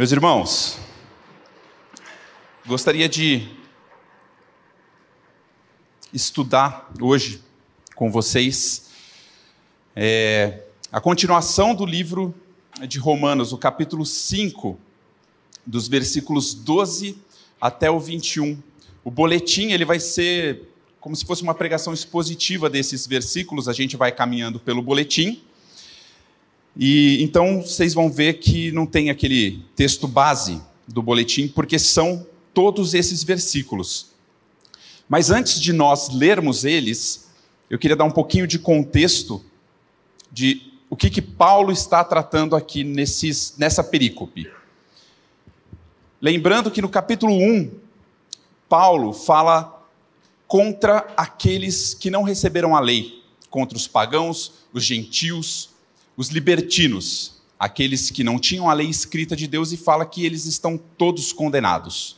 Meus irmãos, gostaria de estudar hoje com vocês é, a continuação do livro de Romanos, o capítulo 5, dos versículos 12 até o 21. O boletim ele vai ser como se fosse uma pregação expositiva desses versículos, a gente vai caminhando pelo boletim. E então vocês vão ver que não tem aquele texto base do boletim, porque são todos esses versículos. Mas antes de nós lermos eles, eu queria dar um pouquinho de contexto de o que, que Paulo está tratando aqui nesses, nessa perícope. Lembrando que no capítulo 1, Paulo fala contra aqueles que não receberam a lei, contra os pagãos, os gentios, os libertinos, aqueles que não tinham a lei escrita de Deus, e fala que eles estão todos condenados.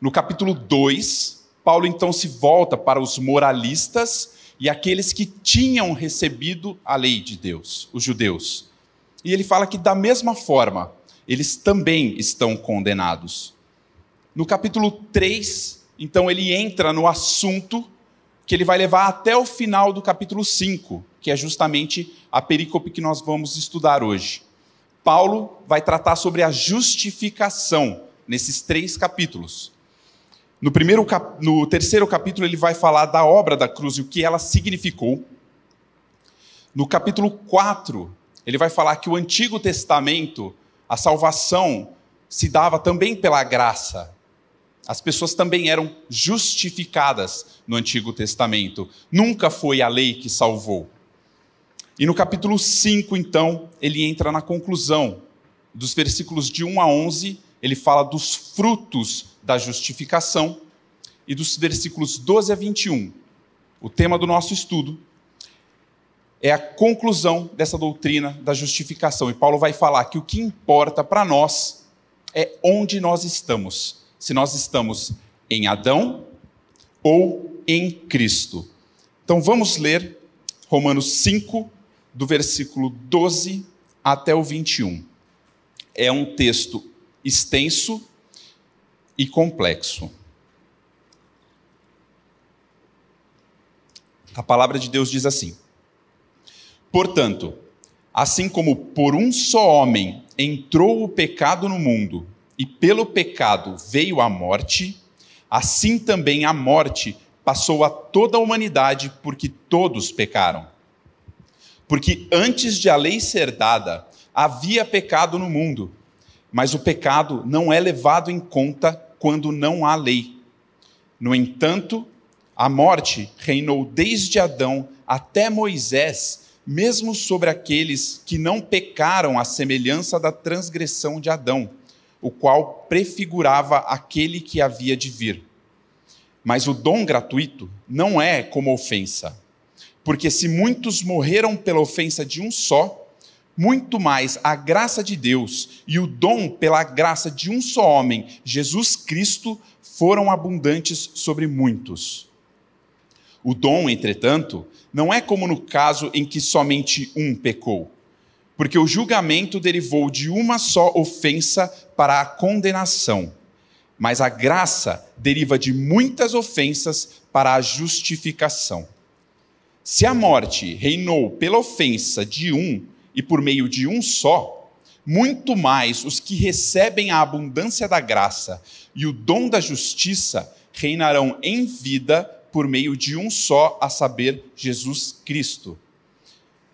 No capítulo 2, Paulo então se volta para os moralistas e aqueles que tinham recebido a lei de Deus, os judeus. E ele fala que, da mesma forma, eles também estão condenados. No capítulo 3, então, ele entra no assunto que ele vai levar até o final do capítulo 5, que é justamente a perícope que nós vamos estudar hoje. Paulo vai tratar sobre a justificação nesses três capítulos. No, primeiro, no terceiro capítulo, ele vai falar da obra da cruz e o que ela significou. No capítulo 4, ele vai falar que o Antigo Testamento, a salvação se dava também pela graça, as pessoas também eram justificadas no Antigo Testamento. Nunca foi a lei que salvou. E no capítulo 5, então, ele entra na conclusão. Dos versículos de 1 a 11, ele fala dos frutos da justificação. E dos versículos 12 a 21, o tema do nosso estudo, é a conclusão dessa doutrina da justificação. E Paulo vai falar que o que importa para nós é onde nós estamos se nós estamos em Adão ou em Cristo. Então vamos ler Romanos 5, do versículo 12 até o 21. É um texto extenso e complexo. A palavra de Deus diz assim: Portanto, assim como por um só homem entrou o pecado no mundo, e pelo pecado veio a morte, assim também a morte passou a toda a humanidade, porque todos pecaram. Porque antes de a lei ser dada, havia pecado no mundo, mas o pecado não é levado em conta quando não há lei. No entanto, a morte reinou desde Adão até Moisés, mesmo sobre aqueles que não pecaram à semelhança da transgressão de Adão o qual prefigurava aquele que havia de vir. Mas o dom gratuito não é como ofensa. Porque se muitos morreram pela ofensa de um só, muito mais a graça de Deus e o dom pela graça de um só homem, Jesus Cristo, foram abundantes sobre muitos. O dom, entretanto, não é como no caso em que somente um pecou porque o julgamento derivou de uma só ofensa para a condenação, mas a graça deriva de muitas ofensas para a justificação. Se a morte reinou pela ofensa de um e por meio de um só, muito mais os que recebem a abundância da graça e o dom da justiça reinarão em vida por meio de um só, a saber, Jesus Cristo.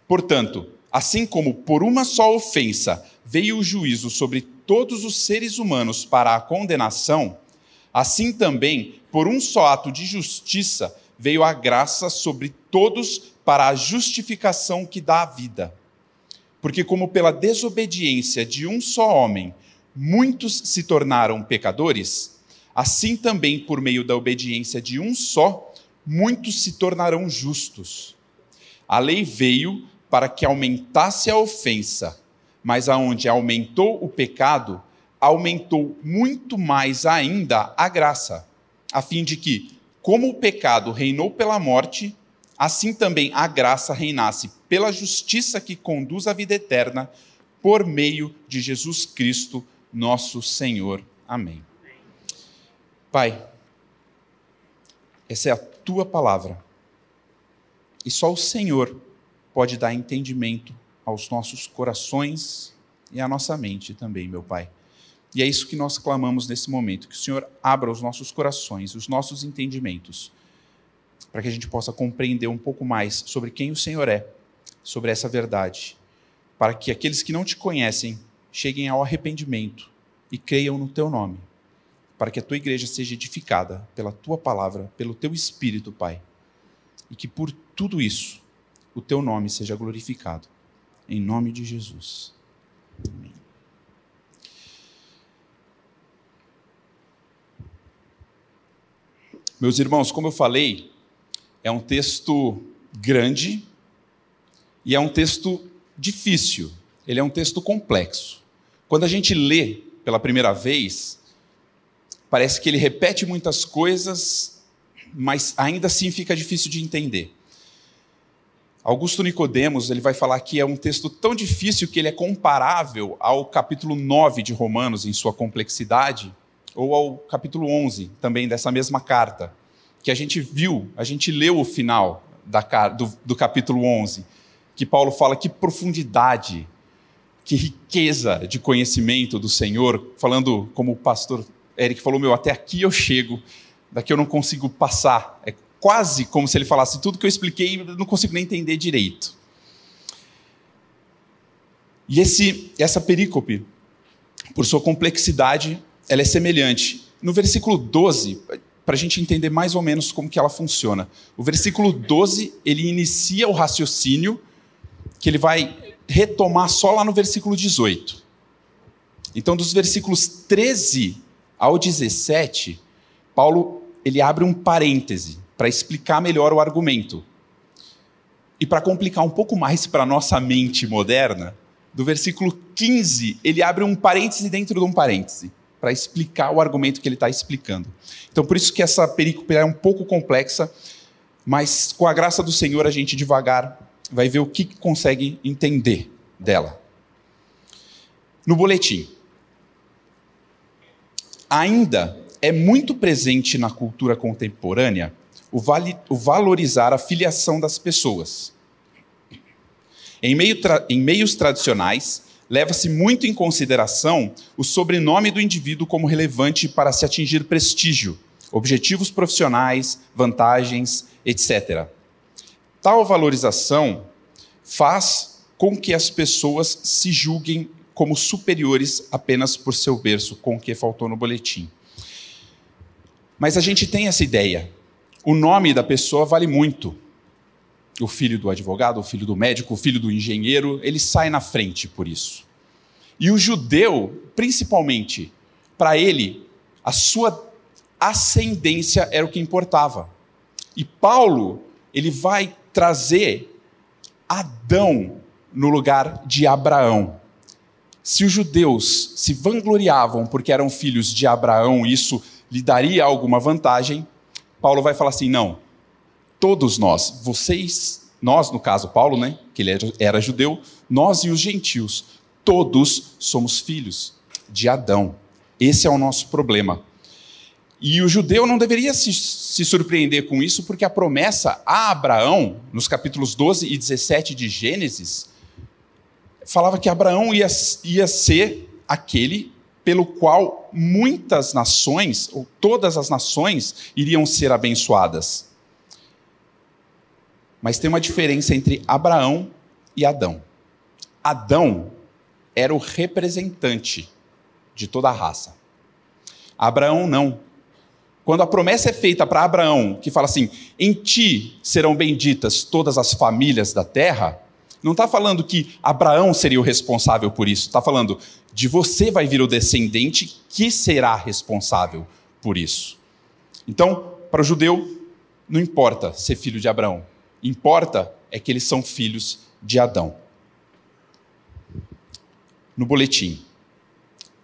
Portanto, Assim como por uma só ofensa veio o juízo sobre todos os seres humanos para a condenação, assim também, por um só ato de justiça, veio a graça sobre todos para a justificação que dá a vida. Porque, como pela desobediência de um só homem muitos se tornaram pecadores, assim também, por meio da obediência de um só, muitos se tornarão justos. A lei veio para que aumentasse a ofensa, mas aonde aumentou o pecado, aumentou muito mais ainda a graça, a fim de que, como o pecado reinou pela morte, assim também a graça reinasse pela justiça que conduz à vida eterna, por meio de Jesus Cristo, nosso Senhor. Amém. Pai, essa é a tua palavra. E só o Senhor pode dar entendimento aos nossos corações e à nossa mente também, meu Pai. E é isso que nós clamamos nesse momento: que o Senhor abra os nossos corações, os nossos entendimentos, para que a gente possa compreender um pouco mais sobre quem o Senhor é, sobre essa verdade, para que aqueles que não te conhecem cheguem ao arrependimento e creiam no teu nome, para que a tua igreja seja edificada pela tua palavra, pelo teu espírito, Pai, e que por tudo isso o teu nome seja glorificado. Em nome de Jesus. Amém. Meus irmãos, como eu falei, é um texto grande e é um texto difícil. Ele é um texto complexo. Quando a gente lê pela primeira vez, parece que ele repete muitas coisas, mas ainda assim fica difícil de entender. Augusto Nicodemos, ele vai falar que é um texto tão difícil que ele é comparável ao capítulo 9 de Romanos em sua complexidade, ou ao capítulo 11 também dessa mesma carta, que a gente viu, a gente leu o final da, do, do capítulo 11, que Paulo fala que profundidade, que riqueza de conhecimento do Senhor, falando como o pastor Eric falou, meu, até aqui eu chego, daqui eu não consigo passar. É quase como se ele falasse tudo que eu expliquei, eu não consigo nem entender direito. E esse, essa perícope, por sua complexidade, ela é semelhante. No versículo 12, para a gente entender mais ou menos como que ela funciona. O versículo 12, ele inicia o raciocínio que ele vai retomar só lá no versículo 18. Então, dos versículos 13 ao 17, Paulo ele abre um parêntese para explicar melhor o argumento. E para complicar um pouco mais para a nossa mente moderna, do versículo 15, ele abre um parêntese dentro de um parêntese, para explicar o argumento que ele está explicando. Então, por isso que essa perícope é um pouco complexa, mas com a graça do Senhor, a gente devagar vai ver o que consegue entender dela. No boletim. Ainda é muito presente na cultura contemporânea o, o valorizar a filiação das pessoas. Em, meio em meios tradicionais, leva-se muito em consideração o sobrenome do indivíduo como relevante para se atingir prestígio, objetivos profissionais, vantagens, etc. Tal valorização faz com que as pessoas se julguem como superiores apenas por seu berço, com o que faltou no boletim. Mas a gente tem essa ideia o nome da pessoa vale muito. O filho do advogado, o filho do médico, o filho do engenheiro, ele sai na frente por isso. E o judeu, principalmente, para ele, a sua ascendência era o que importava. E Paulo, ele vai trazer Adão no lugar de Abraão. Se os judeus se vangloriavam porque eram filhos de Abraão, isso lhe daria alguma vantagem, Paulo vai falar assim: não, todos nós, vocês, nós, no caso Paulo, né, que ele era judeu, nós e os gentios, todos somos filhos de Adão. Esse é o nosso problema. E o judeu não deveria se, se, surpreender com isso, porque a promessa a Abraão, nos capítulos 12 e 17 de Gênesis, falava que Abraão ia, ia ser aquele pelo qual muitas nações, ou todas as nações, iriam ser abençoadas. Mas tem uma diferença entre Abraão e Adão. Adão era o representante de toda a raça. Abraão não. Quando a promessa é feita para Abraão, que fala assim: em ti serão benditas todas as famílias da terra, não está falando que Abraão seria o responsável por isso. Está falando de você vai vir o descendente que será responsável por isso. Então, para o judeu, não importa ser filho de Abraão. Importa é que eles são filhos de Adão. No boletim.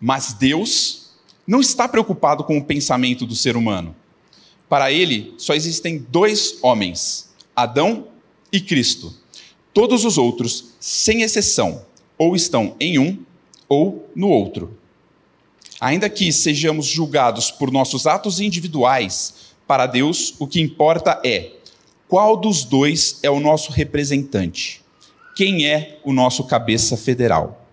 Mas Deus não está preocupado com o pensamento do ser humano. Para ele, só existem dois homens: Adão e Cristo. Todos os outros, sem exceção, ou estão em um ou no outro. Ainda que sejamos julgados por nossos atos individuais, para Deus o que importa é qual dos dois é o nosso representante? Quem é o nosso cabeça federal?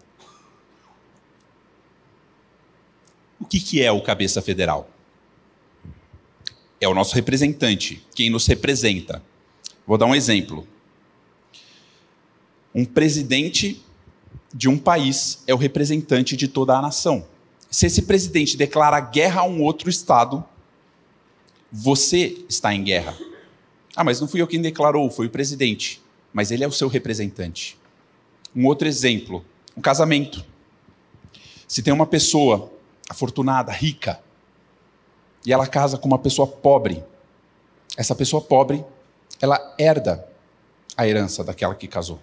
O que, que é o cabeça federal? É o nosso representante, quem nos representa. Vou dar um exemplo. Um presidente de um país é o representante de toda a nação. Se esse presidente declara guerra a um outro Estado, você está em guerra. Ah, mas não fui eu quem declarou, foi o presidente. Mas ele é o seu representante. Um outro exemplo: um casamento. Se tem uma pessoa afortunada, rica, e ela casa com uma pessoa pobre, essa pessoa pobre, ela herda a herança daquela que casou.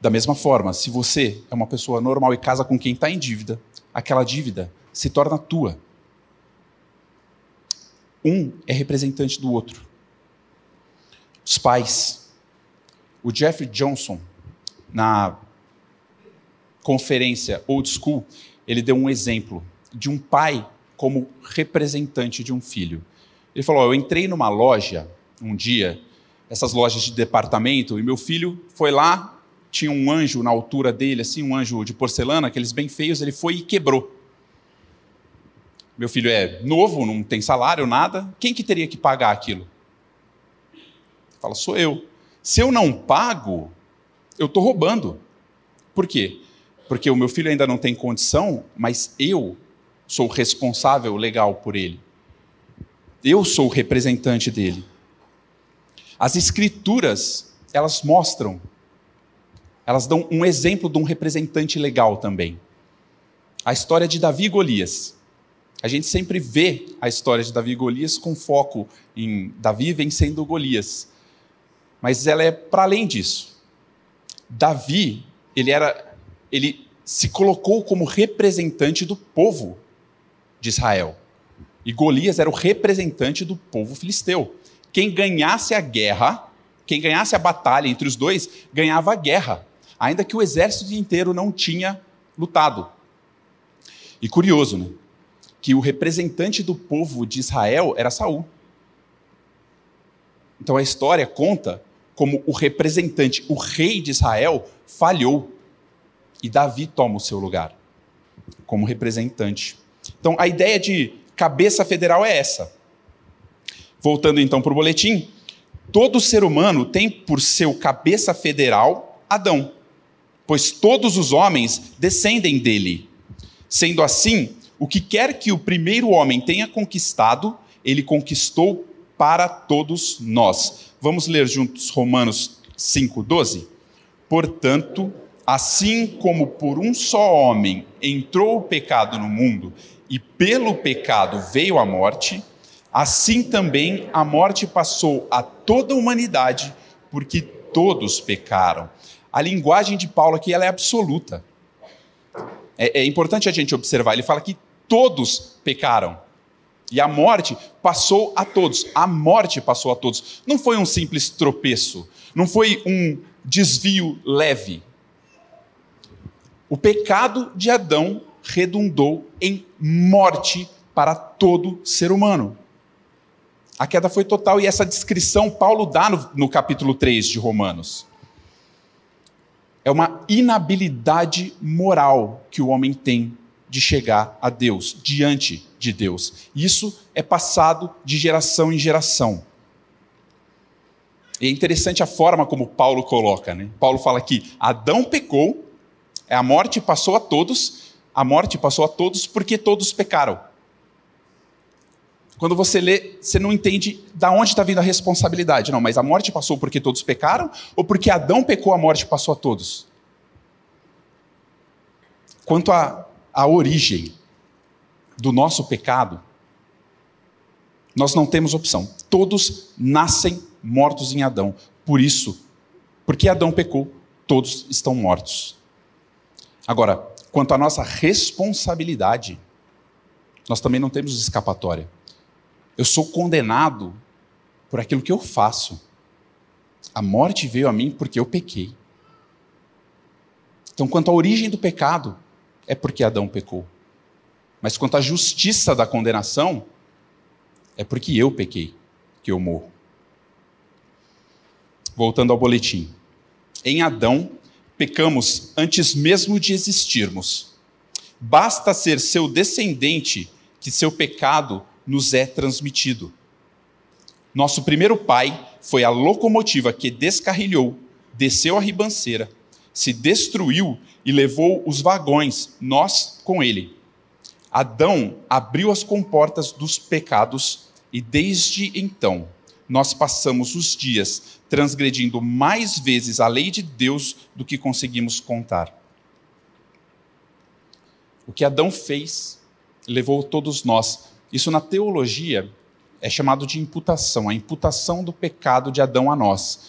Da mesma forma, se você é uma pessoa normal e casa com quem está em dívida, aquela dívida se torna tua. Um é representante do outro. Os pais. O Jeffrey Johnson, na conferência Old School, ele deu um exemplo de um pai como representante de um filho. Ele falou: Eu entrei numa loja um dia, essas lojas de departamento, e meu filho foi lá, tinha um anjo na altura dele, assim, um anjo de porcelana, aqueles bem feios, ele foi e quebrou. Meu filho é novo, não tem salário, nada. Quem que teria que pagar aquilo? Fala, sou eu. Se eu não pago, eu estou roubando. Por quê? Porque o meu filho ainda não tem condição, mas eu sou responsável legal por ele. Eu sou o representante dele. As escrituras, elas mostram elas dão um exemplo de um representante legal também. A história de Davi e Golias. A gente sempre vê a história de Davi e Golias com foco em Davi vencendo Golias. Mas ela é para além disso. Davi, ele era ele se colocou como representante do povo de Israel. E Golias era o representante do povo filisteu. Quem ganhasse a guerra, quem ganhasse a batalha entre os dois, ganhava a guerra ainda que o exército inteiro não tinha lutado. E curioso, né? Que o representante do povo de Israel era Saul. Então a história conta como o representante, o rei de Israel, falhou e Davi toma o seu lugar como representante. Então a ideia de cabeça federal é essa. Voltando então para o boletim, todo ser humano tem por seu cabeça federal Adão pois todos os homens descendem dele. Sendo assim, o que quer que o primeiro homem tenha conquistado, ele conquistou para todos nós. Vamos ler juntos Romanos 5:12. Portanto, assim como por um só homem entrou o pecado no mundo e pelo pecado veio a morte, assim também a morte passou a toda a humanidade, porque todos pecaram a linguagem de Paulo aqui ela é absoluta. É, é importante a gente observar. Ele fala que todos pecaram. E a morte passou a todos. A morte passou a todos. Não foi um simples tropeço. Não foi um desvio leve. O pecado de Adão redundou em morte para todo ser humano. A queda foi total e essa descrição Paulo dá no, no capítulo 3 de Romanos é uma inabilidade moral que o homem tem de chegar a Deus, diante de Deus. Isso é passado de geração em geração. E é interessante a forma como Paulo coloca. Né? Paulo fala que Adão pecou, a morte passou a todos, a morte passou a todos porque todos pecaram. Quando você lê, você não entende da onde está vindo a responsabilidade. Não, mas a morte passou porque todos pecaram ou porque Adão pecou, a morte passou a todos? Quanto à, à origem do nosso pecado, nós não temos opção. Todos nascem mortos em Adão. Por isso, porque Adão pecou, todos estão mortos. Agora, quanto à nossa responsabilidade, nós também não temos escapatória. Eu sou condenado por aquilo que eu faço. A morte veio a mim porque eu pequei. Então, quanto à origem do pecado, é porque Adão pecou. Mas quanto à justiça da condenação, é porque eu pequei que eu morro. Voltando ao boletim. Em Adão, pecamos antes mesmo de existirmos. Basta ser seu descendente que seu pecado nos é transmitido. Nosso primeiro pai foi a locomotiva que descarrilhou, desceu a ribanceira, se destruiu e levou os vagões, nós com ele. Adão abriu as comportas dos pecados e desde então nós passamos os dias transgredindo mais vezes a lei de Deus do que conseguimos contar. O que Adão fez levou todos nós. Isso na teologia é chamado de imputação, a imputação do pecado de Adão a nós.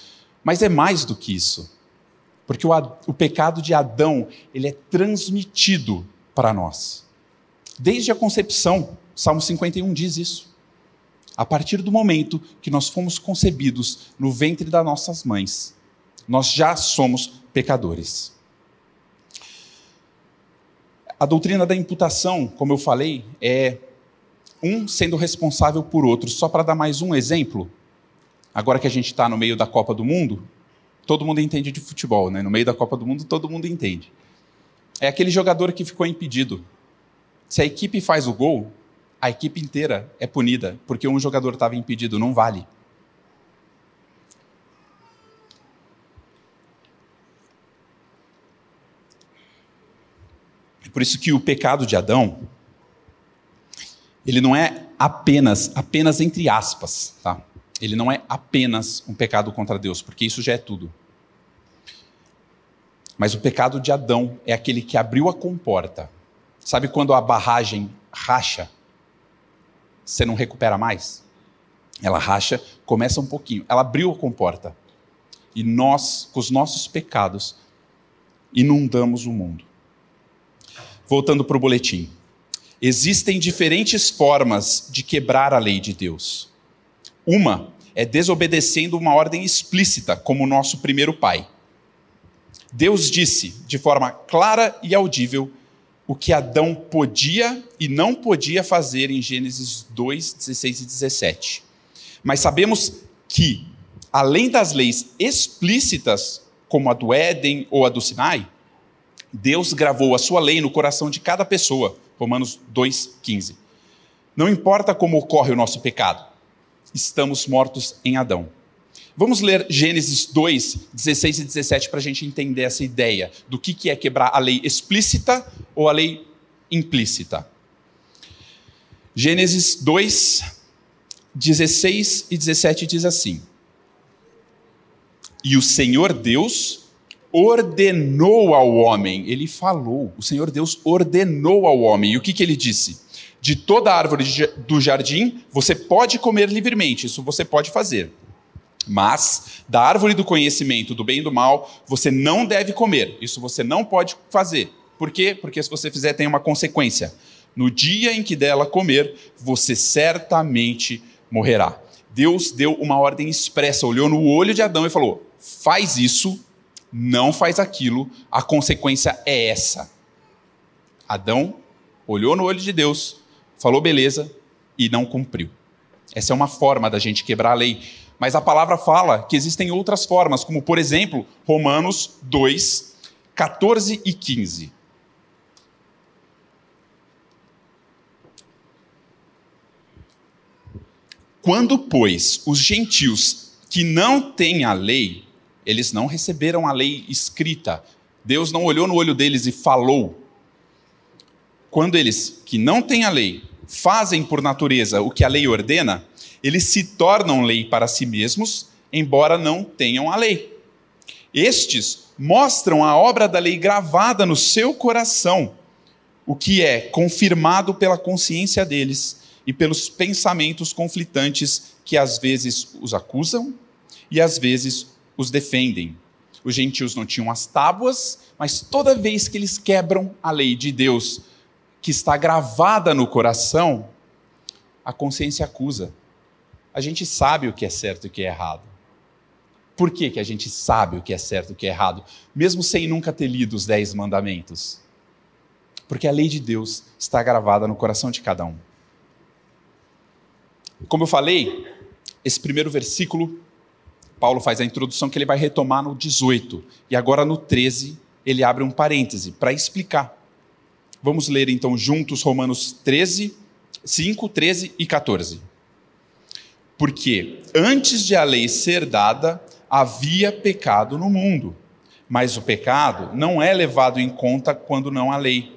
Mas é mais do que isso. Porque o, o pecado de Adão, ele é transmitido para nós. Desde a concepção, Salmo 51 diz isso. A partir do momento que nós fomos concebidos no ventre das nossas mães, nós já somos pecadores. A doutrina da imputação, como eu falei, é um sendo responsável por outro. Só para dar mais um exemplo, agora que a gente está no meio da Copa do Mundo, todo mundo entende de futebol, né? No meio da Copa do Mundo, todo mundo entende. É aquele jogador que ficou impedido. Se a equipe faz o gol, a equipe inteira é punida, porque um jogador estava impedido, não vale. É por isso que o pecado de Adão ele não é apenas, apenas entre aspas, tá? Ele não é apenas um pecado contra Deus, porque isso já é tudo. Mas o pecado de Adão é aquele que abriu a comporta. Sabe quando a barragem racha? Você não recupera mais? Ela racha, começa um pouquinho. Ela abriu a comporta. E nós, com os nossos pecados, inundamos o mundo. Voltando para o boletim. Existem diferentes formas de quebrar a lei de Deus. Uma é desobedecendo uma ordem explícita, como o nosso primeiro pai. Deus disse de forma clara e audível o que Adão podia e não podia fazer em Gênesis 2, 16 e 17. Mas sabemos que, além das leis explícitas, como a do Éden ou a do Sinai, Deus gravou a sua lei no coração de cada pessoa Romanos 2,15. Não importa como ocorre o nosso pecado, estamos mortos em Adão. Vamos ler Gênesis 2, 16 e 17 para a gente entender essa ideia do que é quebrar a lei explícita ou a lei implícita. Gênesis 2, 16 e 17 diz assim: E o Senhor Deus ordenou ao homem, ele falou, o Senhor Deus ordenou ao homem. E o que, que ele disse? De toda árvore do jardim você pode comer livremente, isso você pode fazer. Mas da árvore do conhecimento do bem e do mal você não deve comer, isso você não pode fazer. Por quê? Porque se você fizer, tem uma consequência. No dia em que dela comer, você certamente morrerá. Deus deu uma ordem expressa, olhou no olho de Adão e falou: faz isso não faz aquilo, a consequência é essa. Adão olhou no olho de Deus, falou beleza e não cumpriu. Essa é uma forma da gente quebrar a lei. Mas a palavra fala que existem outras formas, como por exemplo, Romanos 2, 14 e 15. Quando, pois, os gentios que não têm a lei eles não receberam a lei escrita. Deus não olhou no olho deles e falou. Quando eles, que não têm a lei, fazem por natureza o que a lei ordena, eles se tornam lei para si mesmos, embora não tenham a lei. Estes mostram a obra da lei gravada no seu coração, o que é confirmado pela consciência deles e pelos pensamentos conflitantes que às vezes os acusam e às vezes os defendem. Os gentios não tinham as tábuas, mas toda vez que eles quebram a lei de Deus, que está gravada no coração, a consciência acusa. A gente sabe o que é certo e o que é errado. Por que, que a gente sabe o que é certo e o que é errado, mesmo sem nunca ter lido os Dez Mandamentos? Porque a lei de Deus está gravada no coração de cada um. Como eu falei, esse primeiro versículo, Paulo faz a introdução que ele vai retomar no 18. E agora no 13, ele abre um parêntese para explicar. Vamos ler então juntos Romanos 13, 5, 13 e 14. Porque antes de a lei ser dada, havia pecado no mundo. Mas o pecado não é levado em conta quando não há lei.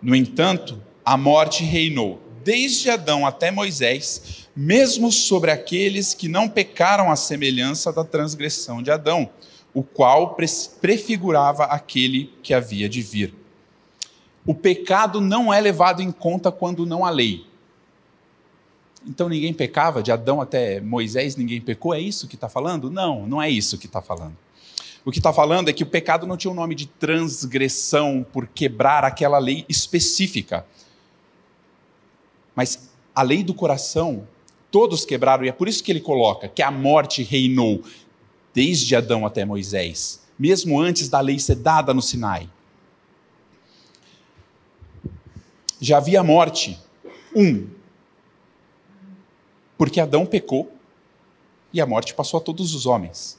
No entanto, a morte reinou desde Adão até Moisés, mesmo sobre aqueles que não pecaram à semelhança da transgressão de Adão, o qual prefigurava aquele que havia de vir. O pecado não é levado em conta quando não há lei. Então ninguém pecava, de Adão até Moisés ninguém pecou, é isso que está falando? Não, não é isso que está falando. O que está falando é que o pecado não tinha o um nome de transgressão por quebrar aquela lei específica. Mas a lei do coração, todos quebraram, e é por isso que ele coloca que a morte reinou desde Adão até Moisés, mesmo antes da lei ser dada no Sinai. Já havia morte. Um, porque Adão pecou e a morte passou a todos os homens.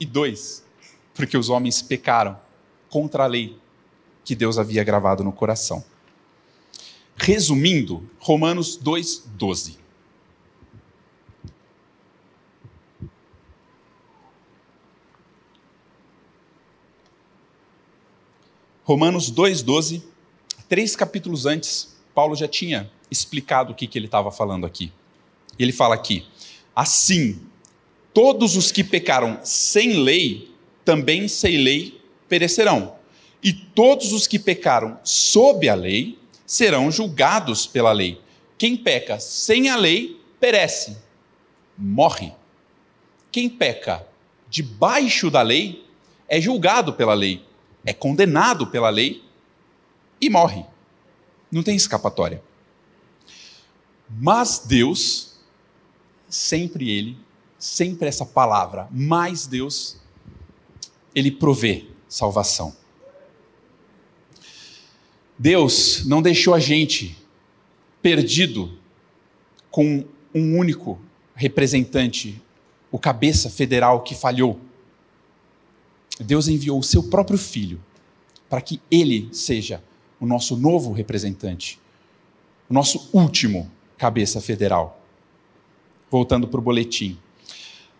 E dois, porque os homens pecaram contra a lei que Deus havia gravado no coração. Resumindo, Romanos 2,12. Romanos 2,12, três capítulos antes, Paulo já tinha explicado o que, que ele estava falando aqui. Ele fala aqui: assim, todos os que pecaram sem lei, também sem lei perecerão. E todos os que pecaram sob a lei, serão julgados pela lei. Quem peca sem a lei, perece, morre. Quem peca debaixo da lei, é julgado pela lei, é condenado pela lei e morre. Não tem escapatória. Mas Deus sempre Ele, sempre essa palavra, mais Deus, Ele provê salvação. Deus não deixou a gente perdido com um único representante, o cabeça federal que falhou. Deus enviou o seu próprio filho para que ele seja o nosso novo representante, o nosso último cabeça federal voltando para o boletim.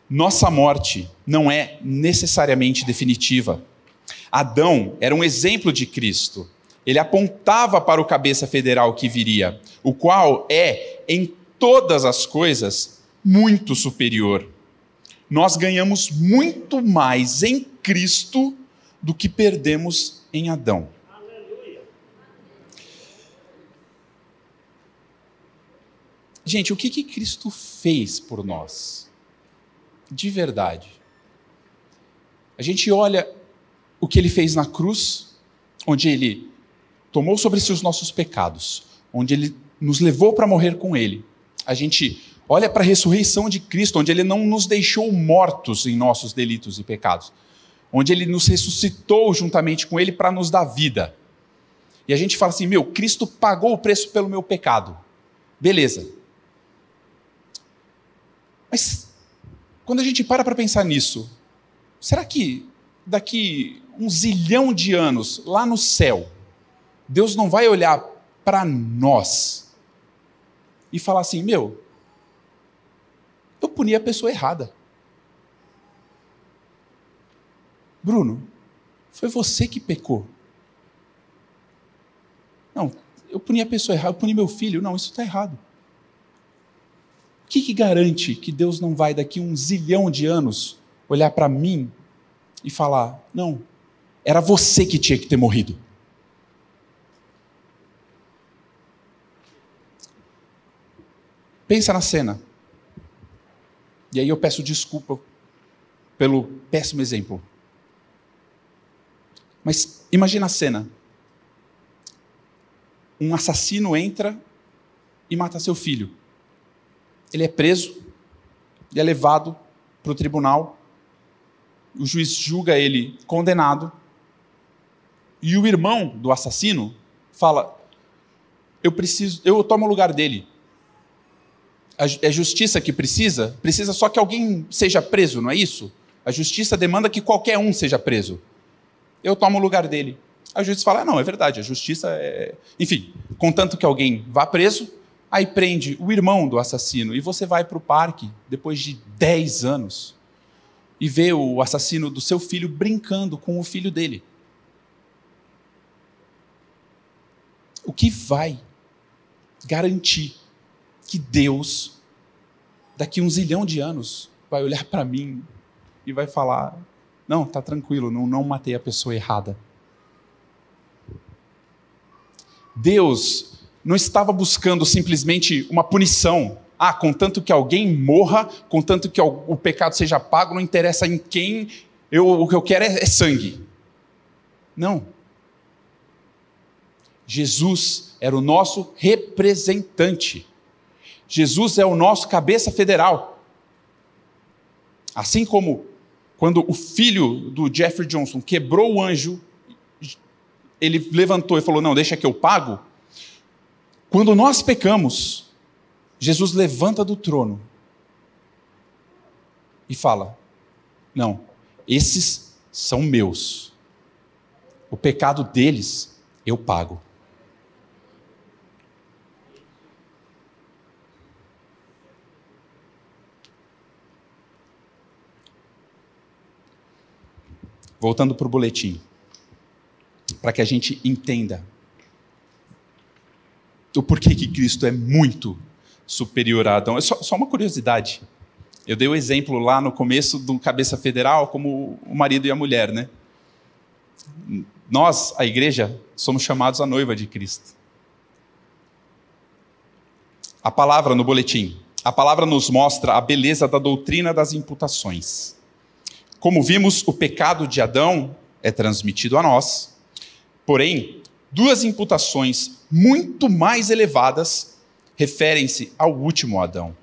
Nossa morte não é necessariamente definitiva. Adão era um exemplo de Cristo. Ele apontava para o cabeça federal que viria, o qual é, em todas as coisas, muito superior. Nós ganhamos muito mais em Cristo do que perdemos em Adão. Gente, o que, que Cristo fez por nós? De verdade. A gente olha o que ele fez na cruz, onde ele tomou sobre si os nossos pecados, onde ele nos levou para morrer com ele. A gente olha para a ressurreição de Cristo, onde ele não nos deixou mortos em nossos delitos e pecados, onde ele nos ressuscitou juntamente com ele para nos dar vida. E a gente fala assim: meu, Cristo pagou o preço pelo meu pecado. Beleza. Mas quando a gente para para pensar nisso, será que daqui um zilhão de anos, lá no céu, Deus não vai olhar para nós e falar assim: meu, eu puni a pessoa errada. Bruno, foi você que pecou. Não, eu puni a pessoa errada, eu puni meu filho. Não, isso está errado que, que garante que Deus não vai, daqui um zilhão de anos, olhar para mim e falar: não, era você que tinha que ter morrido? Pensa na cena. E aí eu peço desculpa pelo péssimo exemplo. Mas imagina a cena. Um assassino entra e mata seu filho ele é preso e é levado para o tribunal. O juiz julga ele condenado. E o irmão do assassino fala: eu preciso, eu tomo o lugar dele. É justiça que precisa? Precisa só que alguém seja preso, não é isso? A justiça demanda que qualquer um seja preso. Eu tomo o lugar dele. A justiça fala: ah, não, é verdade, a justiça é. Enfim, contanto que alguém vá preso, aí prende o irmão do assassino e você vai para o parque depois de 10 anos e vê o assassino do seu filho brincando com o filho dele. O que vai garantir que Deus, daqui um zilhão de anos, vai olhar para mim e vai falar: não, tá tranquilo, não, não matei a pessoa errada. Deus não estava buscando simplesmente uma punição. Ah, contanto que alguém morra, contanto que o pecado seja pago, não interessa em quem, eu, o que eu quero é, é sangue. Não. Jesus era o nosso representante. Jesus é o nosso cabeça federal. Assim como quando o filho do Jeffrey Johnson quebrou o anjo, ele levantou e falou: Não, deixa que eu pago. Quando nós pecamos, Jesus levanta do trono e fala: Não, esses são meus. O pecado deles eu pago. Voltando para o boletim, para que a gente entenda o porquê que Cristo é muito superior a Adão. É só, só uma curiosidade. Eu dei o exemplo lá no começo do cabeça federal como o marido e a mulher, né? Nós, a igreja, somos chamados a noiva de Cristo. A palavra no boletim. A palavra nos mostra a beleza da doutrina das imputações. Como vimos, o pecado de Adão é transmitido a nós, porém, duas imputações muito mais elevadas referem-se ao último Adão.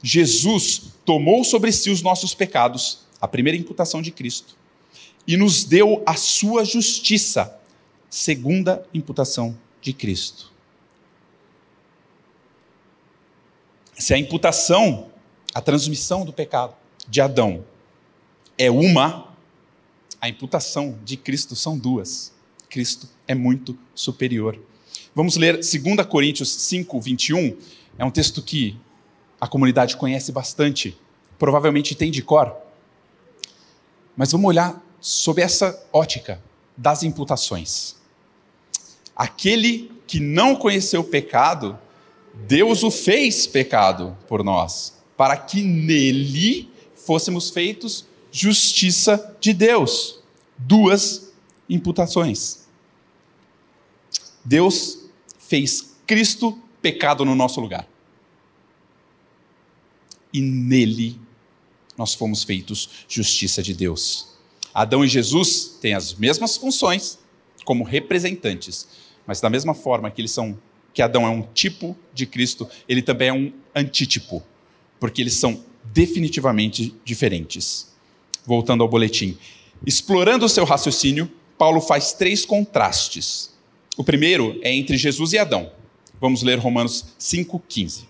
Jesus tomou sobre si os nossos pecados, a primeira imputação de Cristo, e nos deu a sua justiça, segunda imputação de Cristo. Se a imputação, a transmissão do pecado de Adão é uma, a imputação de Cristo são duas. Cristo é muito superior. Vamos ler 2 Coríntios 5, 21. É um texto que a comunidade conhece bastante, provavelmente tem de cor. Mas vamos olhar sob essa ótica das imputações. Aquele que não conheceu o pecado, Deus o fez pecado por nós, para que nele fôssemos feitos justiça de Deus. Duas imputações. Deus fez Cristo pecado no nosso lugar. E nele nós fomos feitos justiça de Deus. Adão e Jesus têm as mesmas funções como representantes, mas da mesma forma que eles são que Adão é um tipo de Cristo, ele também é um antítipo, porque eles são definitivamente diferentes voltando ao boletim. Explorando o seu raciocínio, Paulo faz três contrastes. O primeiro é entre Jesus e Adão. Vamos ler Romanos 5,15.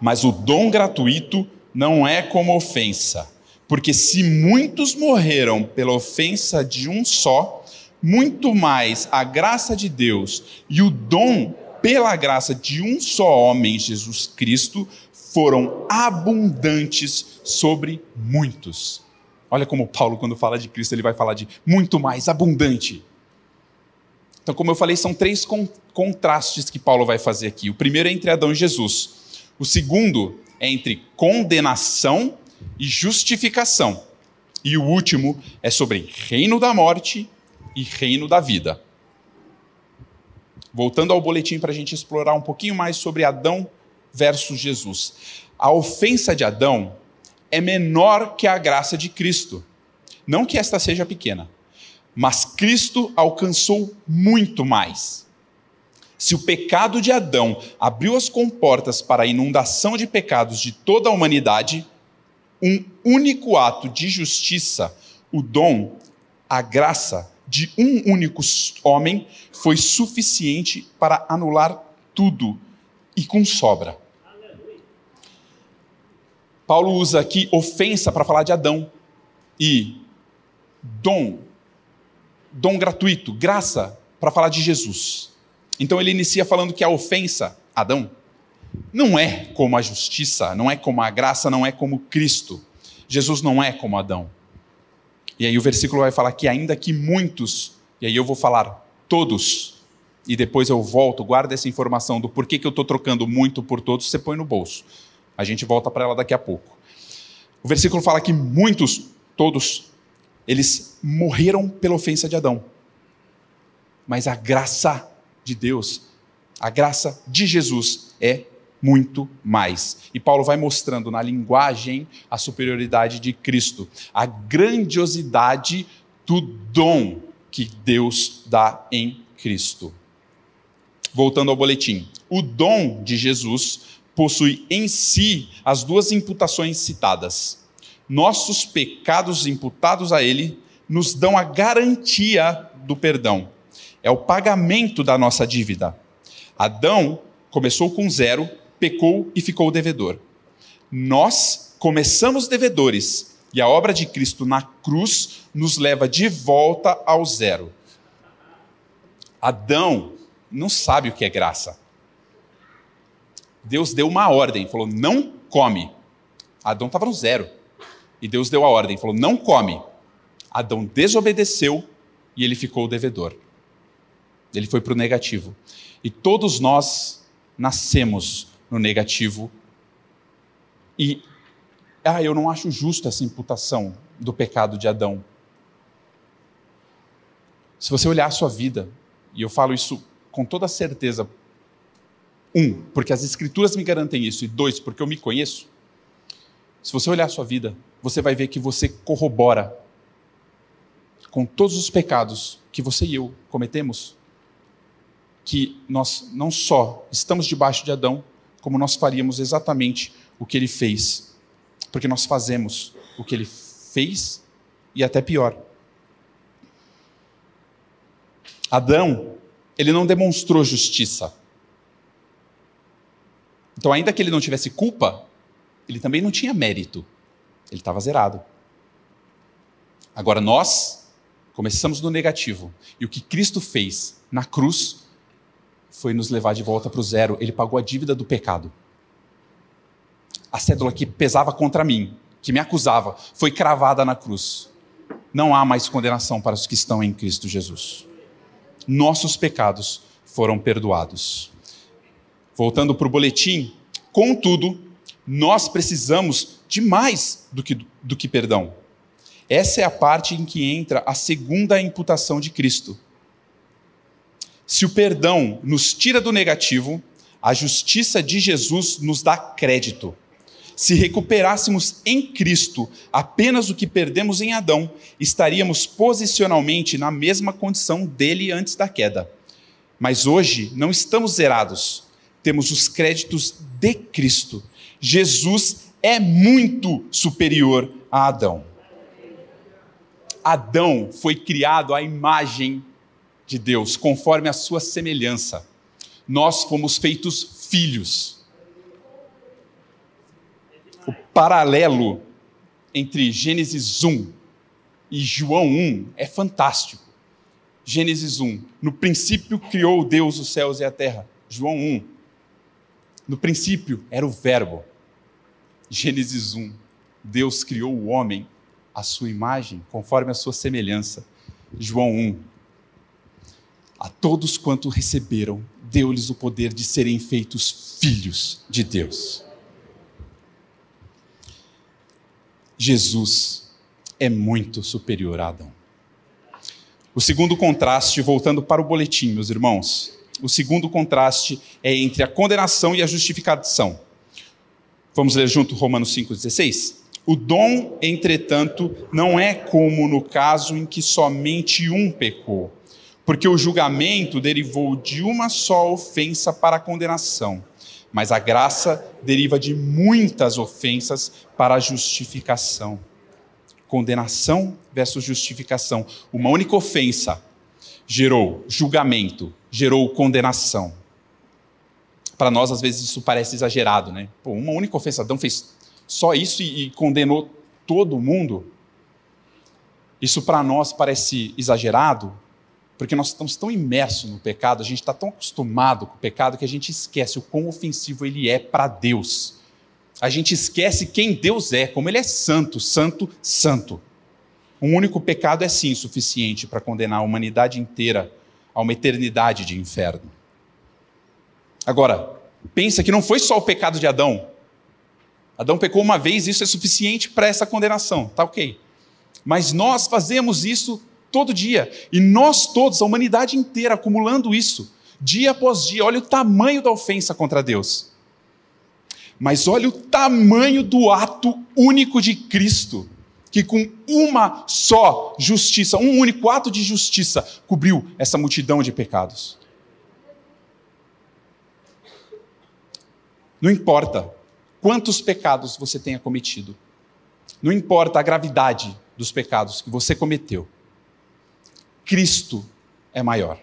Mas o dom gratuito não é como ofensa, porque se muitos morreram pela ofensa de um só, muito mais a graça de Deus e o dom pela graça de um só homem, Jesus Cristo, foram abundantes sobre muitos. Olha como Paulo, quando fala de Cristo, ele vai falar de muito mais abundante. Então, como eu falei, são três contrastes que Paulo vai fazer aqui. O primeiro é entre Adão e Jesus. O segundo é entre condenação e justificação. E o último é sobre reino da morte e reino da vida. Voltando ao boletim para a gente explorar um pouquinho mais sobre Adão versus Jesus. A ofensa de Adão é menor que a graça de Cristo. Não que esta seja pequena, mas Cristo alcançou muito mais. Se o pecado de Adão abriu as comportas para a inundação de pecados de toda a humanidade, um único ato de justiça, o dom, a graça de um único homem foi suficiente para anular tudo e com sobra. Paulo usa aqui ofensa para falar de Adão e dom, dom gratuito, graça para falar de Jesus. Então ele inicia falando que a ofensa, Adão, não é como a justiça, não é como a graça, não é como Cristo. Jesus não é como Adão. E aí o versículo vai falar que ainda que muitos, e aí eu vou falar todos, e depois eu volto, guarda essa informação do porquê que eu estou trocando muito por todos, você põe no bolso. A gente volta para ela daqui a pouco. O versículo fala que muitos, todos, eles morreram pela ofensa de Adão. Mas a graça de Deus, a graça de Jesus é muito mais. E Paulo vai mostrando na linguagem a superioridade de Cristo, a grandiosidade do dom que Deus dá em Cristo. Voltando ao boletim. O dom de Jesus possui em si as duas imputações citadas. Nossos pecados imputados a ele nos dão a garantia do perdão. É o pagamento da nossa dívida. Adão começou com zero pecou e ficou devedor. Nós começamos devedores e a obra de Cristo na cruz nos leva de volta ao zero. Adão não sabe o que é graça. Deus deu uma ordem, falou: não come. Adão estava no zero. E Deus deu a ordem, falou: não come. Adão desobedeceu e ele ficou devedor. Ele foi para o negativo. E todos nós nascemos no negativo. E ah, eu não acho justo essa imputação do pecado de Adão. Se você olhar a sua vida, e eu falo isso com toda certeza, um, porque as escrituras me garantem isso, e dois, porque eu me conheço. Se você olhar a sua vida, você vai ver que você corrobora com todos os pecados que você e eu cometemos, que nós não só estamos debaixo de Adão, como nós faríamos exatamente o que ele fez. Porque nós fazemos o que ele fez e até pior. Adão, ele não demonstrou justiça. Então, ainda que ele não tivesse culpa, ele também não tinha mérito. Ele estava zerado. Agora, nós começamos no negativo. E o que Cristo fez na cruz foi nos levar de volta para o zero. Ele pagou a dívida do pecado. A cédula que pesava contra mim, que me acusava, foi cravada na cruz. Não há mais condenação para os que estão em Cristo Jesus. Nossos pecados foram perdoados. Voltando para o boletim, contudo, nós precisamos de mais do que, do que perdão. Essa é a parte em que entra a segunda imputação de Cristo se o perdão nos tira do negativo, a justiça de Jesus nos dá crédito. Se recuperássemos em Cristo apenas o que perdemos em Adão, estaríamos posicionalmente na mesma condição dele antes da queda. Mas hoje não estamos zerados, temos os créditos de Cristo. Jesus é muito superior a Adão. Adão foi criado à imagem de Deus, conforme a sua semelhança. Nós fomos feitos filhos. O paralelo entre Gênesis 1 e João 1 é fantástico. Gênesis 1. No princípio criou Deus os céus e a terra. João 1. No princípio era o Verbo. Gênesis 1. Deus criou o homem à sua imagem, conforme a sua semelhança. João 1 a todos quanto receberam, deu-lhes o poder de serem feitos filhos de Deus. Jesus é muito superior a Adão. O segundo contraste, voltando para o boletim, meus irmãos, o segundo contraste é entre a condenação e a justificação. Vamos ler junto Romanos 5,16? O dom, entretanto, não é como no caso em que somente um pecou porque o julgamento derivou de uma só ofensa para a condenação, mas a graça deriva de muitas ofensas para a justificação. condenação versus justificação. Uma única ofensa gerou julgamento, gerou condenação. Para nós, às vezes, isso parece exagerado, né? Pô, uma única ofensa, Adão fez só isso e, e condenou todo mundo. Isso para nós parece exagerado, porque nós estamos tão imersos no pecado, a gente está tão acostumado com o pecado que a gente esquece o quão ofensivo ele é para Deus. A gente esquece quem Deus é, como ele é santo, santo, santo. Um único pecado é sim suficiente para condenar a humanidade inteira a uma eternidade de inferno. Agora, pensa que não foi só o pecado de Adão. Adão pecou uma vez, isso é suficiente para essa condenação, tá ok. Mas nós fazemos isso todo dia. E nós todos, a humanidade inteira, acumulando isso, dia após dia. Olha o tamanho da ofensa contra Deus. Mas olha o tamanho do ato único de Cristo que com uma só justiça, um único ato de justiça, cobriu essa multidão de pecados. Não importa quantos pecados você tenha cometido, não importa a gravidade dos pecados que você cometeu, Cristo é maior.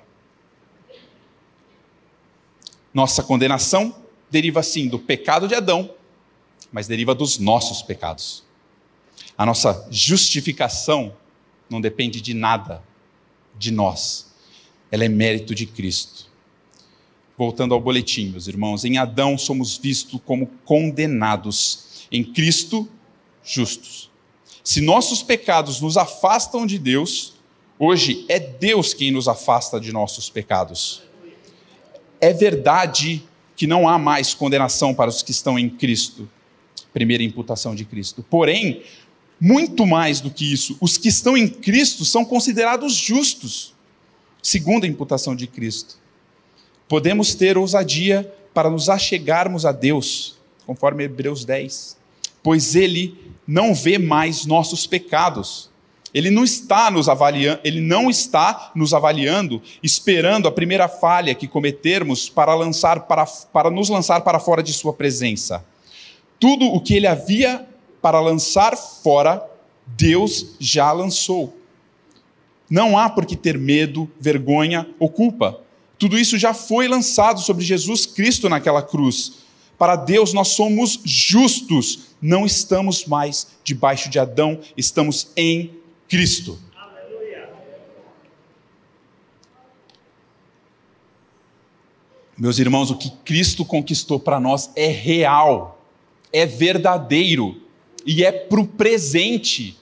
Nossa condenação deriva sim do pecado de Adão, mas deriva dos nossos pecados. A nossa justificação não depende de nada de nós, ela é mérito de Cristo. Voltando ao boletim, meus irmãos, em Adão somos vistos como condenados, em Cristo, justos. Se nossos pecados nos afastam de Deus, hoje é Deus quem nos afasta de nossos pecados. É verdade que não há mais condenação para os que estão em Cristo, primeira imputação de Cristo. Porém, muito mais do que isso, os que estão em Cristo são considerados justos, segundo a imputação de Cristo. Podemos ter ousadia para nos achegarmos a Deus, conforme Hebreus 10, pois Ele não vê mais nossos pecados. Ele não está nos avaliando, ele não está nos avaliando, esperando a primeira falha que cometermos para lançar para, para nos lançar para fora de sua presença. Tudo o que ele havia para lançar fora, Deus já lançou. Não há por que ter medo, vergonha ou culpa. Tudo isso já foi lançado sobre Jesus Cristo naquela cruz. Para Deus nós somos justos, não estamos mais debaixo de Adão, estamos em Cristo. Aleluia. Meus irmãos, o que Cristo conquistou para nós é real, é verdadeiro e é para o presente.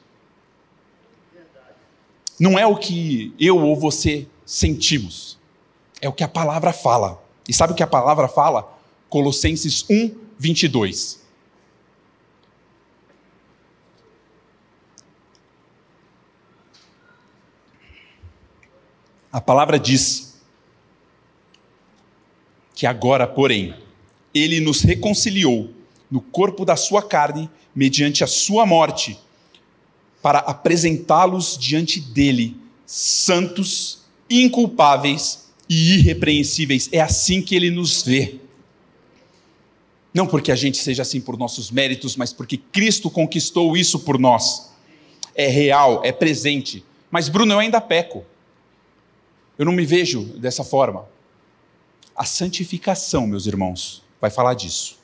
Não é o que eu ou você sentimos, é o que a palavra fala. E sabe o que a palavra fala? Colossenses 1, 22. A palavra diz que agora, porém, ele nos reconciliou no corpo da sua carne mediante a sua morte, para apresentá-los diante dele, santos, inculpáveis e irrepreensíveis. É assim que ele nos vê. Não porque a gente seja assim por nossos méritos, mas porque Cristo conquistou isso por nós. É real, é presente. Mas, Bruno, eu ainda peco. Eu não me vejo dessa forma. A santificação, meus irmãos, vai falar disso.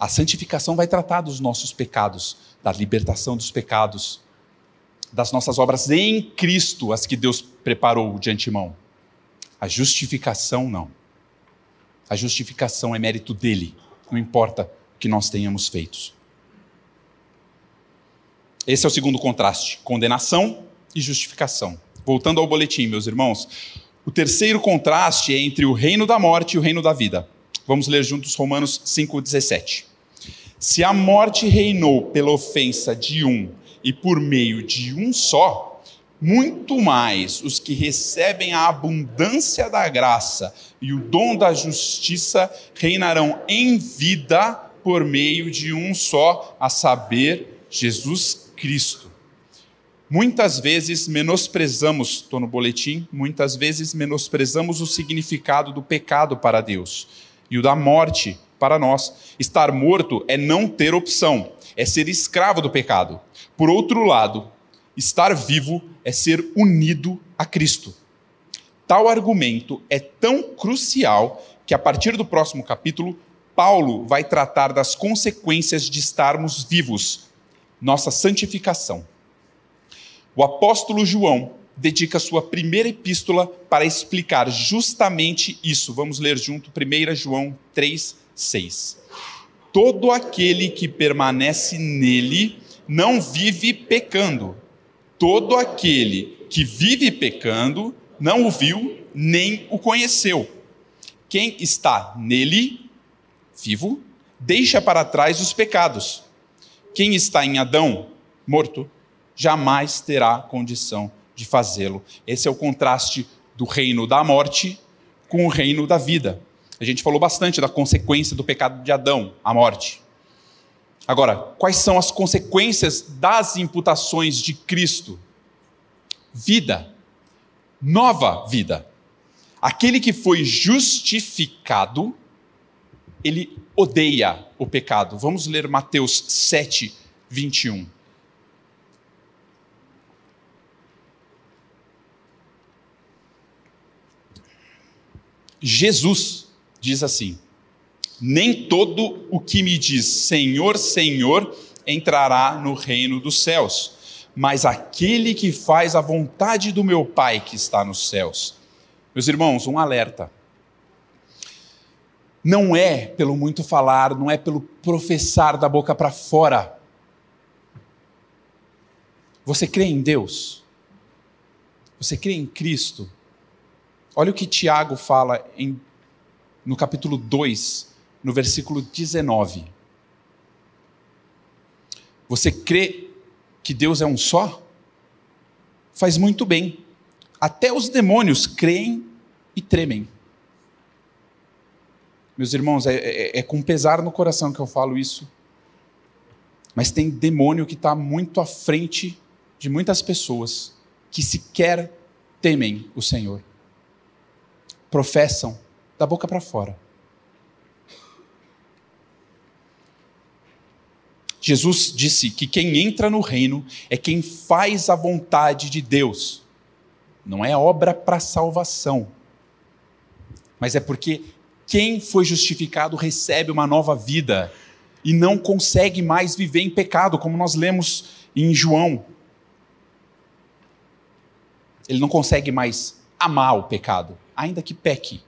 A santificação vai tratar dos nossos pecados, da libertação dos pecados, das nossas obras em Cristo, as que Deus preparou de antemão. A justificação, não. A justificação é mérito dele, não importa o que nós tenhamos feito. Esse é o segundo contraste: condenação e justificação. Voltando ao boletim, meus irmãos, o terceiro contraste é entre o reino da morte e o reino da vida. Vamos ler juntos Romanos 5,17. Se a morte reinou pela ofensa de um e por meio de um só, muito mais os que recebem a abundância da graça e o dom da justiça reinarão em vida por meio de um só, a saber, Jesus Cristo. Muitas vezes menosprezamos, estou no boletim, muitas vezes menosprezamos o significado do pecado para Deus e o da morte para nós. Estar morto é não ter opção. é ser escravo do pecado. Por outro lado, estar vivo é ser unido a Cristo. Tal argumento é tão crucial que a partir do próximo capítulo, Paulo vai tratar das consequências de estarmos vivos, nossa santificação. O apóstolo João dedica sua primeira epístola para explicar justamente isso. Vamos ler junto 1 João 3, 6. Todo aquele que permanece nele não vive pecando. Todo aquele que vive pecando não o viu nem o conheceu. Quem está nele, vivo, deixa para trás os pecados. Quem está em Adão, morto, jamais terá condição de fazê-lo. Esse é o contraste do reino da morte com o reino da vida. A gente falou bastante da consequência do pecado de Adão, a morte. Agora, quais são as consequências das imputações de Cristo? Vida, nova vida. Aquele que foi justificado, ele odeia o pecado. Vamos ler Mateus 7, 21. Jesus diz assim: Nem todo o que me diz Senhor, Senhor entrará no reino dos céus, mas aquele que faz a vontade do meu Pai que está nos céus. Meus irmãos, um alerta. Não é pelo muito falar, não é pelo professar da boca para fora. Você crê em Deus? Você crê em Cristo? Olha o que Tiago fala em, no capítulo 2, no versículo 19. Você crê que Deus é um só? Faz muito bem. Até os demônios creem e tremem. Meus irmãos, é, é, é com pesar no coração que eu falo isso. Mas tem demônio que está muito à frente de muitas pessoas que sequer temem o Senhor professam da boca para fora. Jesus disse que quem entra no reino é quem faz a vontade de Deus. Não é obra para salvação, mas é porque quem foi justificado recebe uma nova vida e não consegue mais viver em pecado, como nós lemos em João. Ele não consegue mais amar o pecado ainda que peque.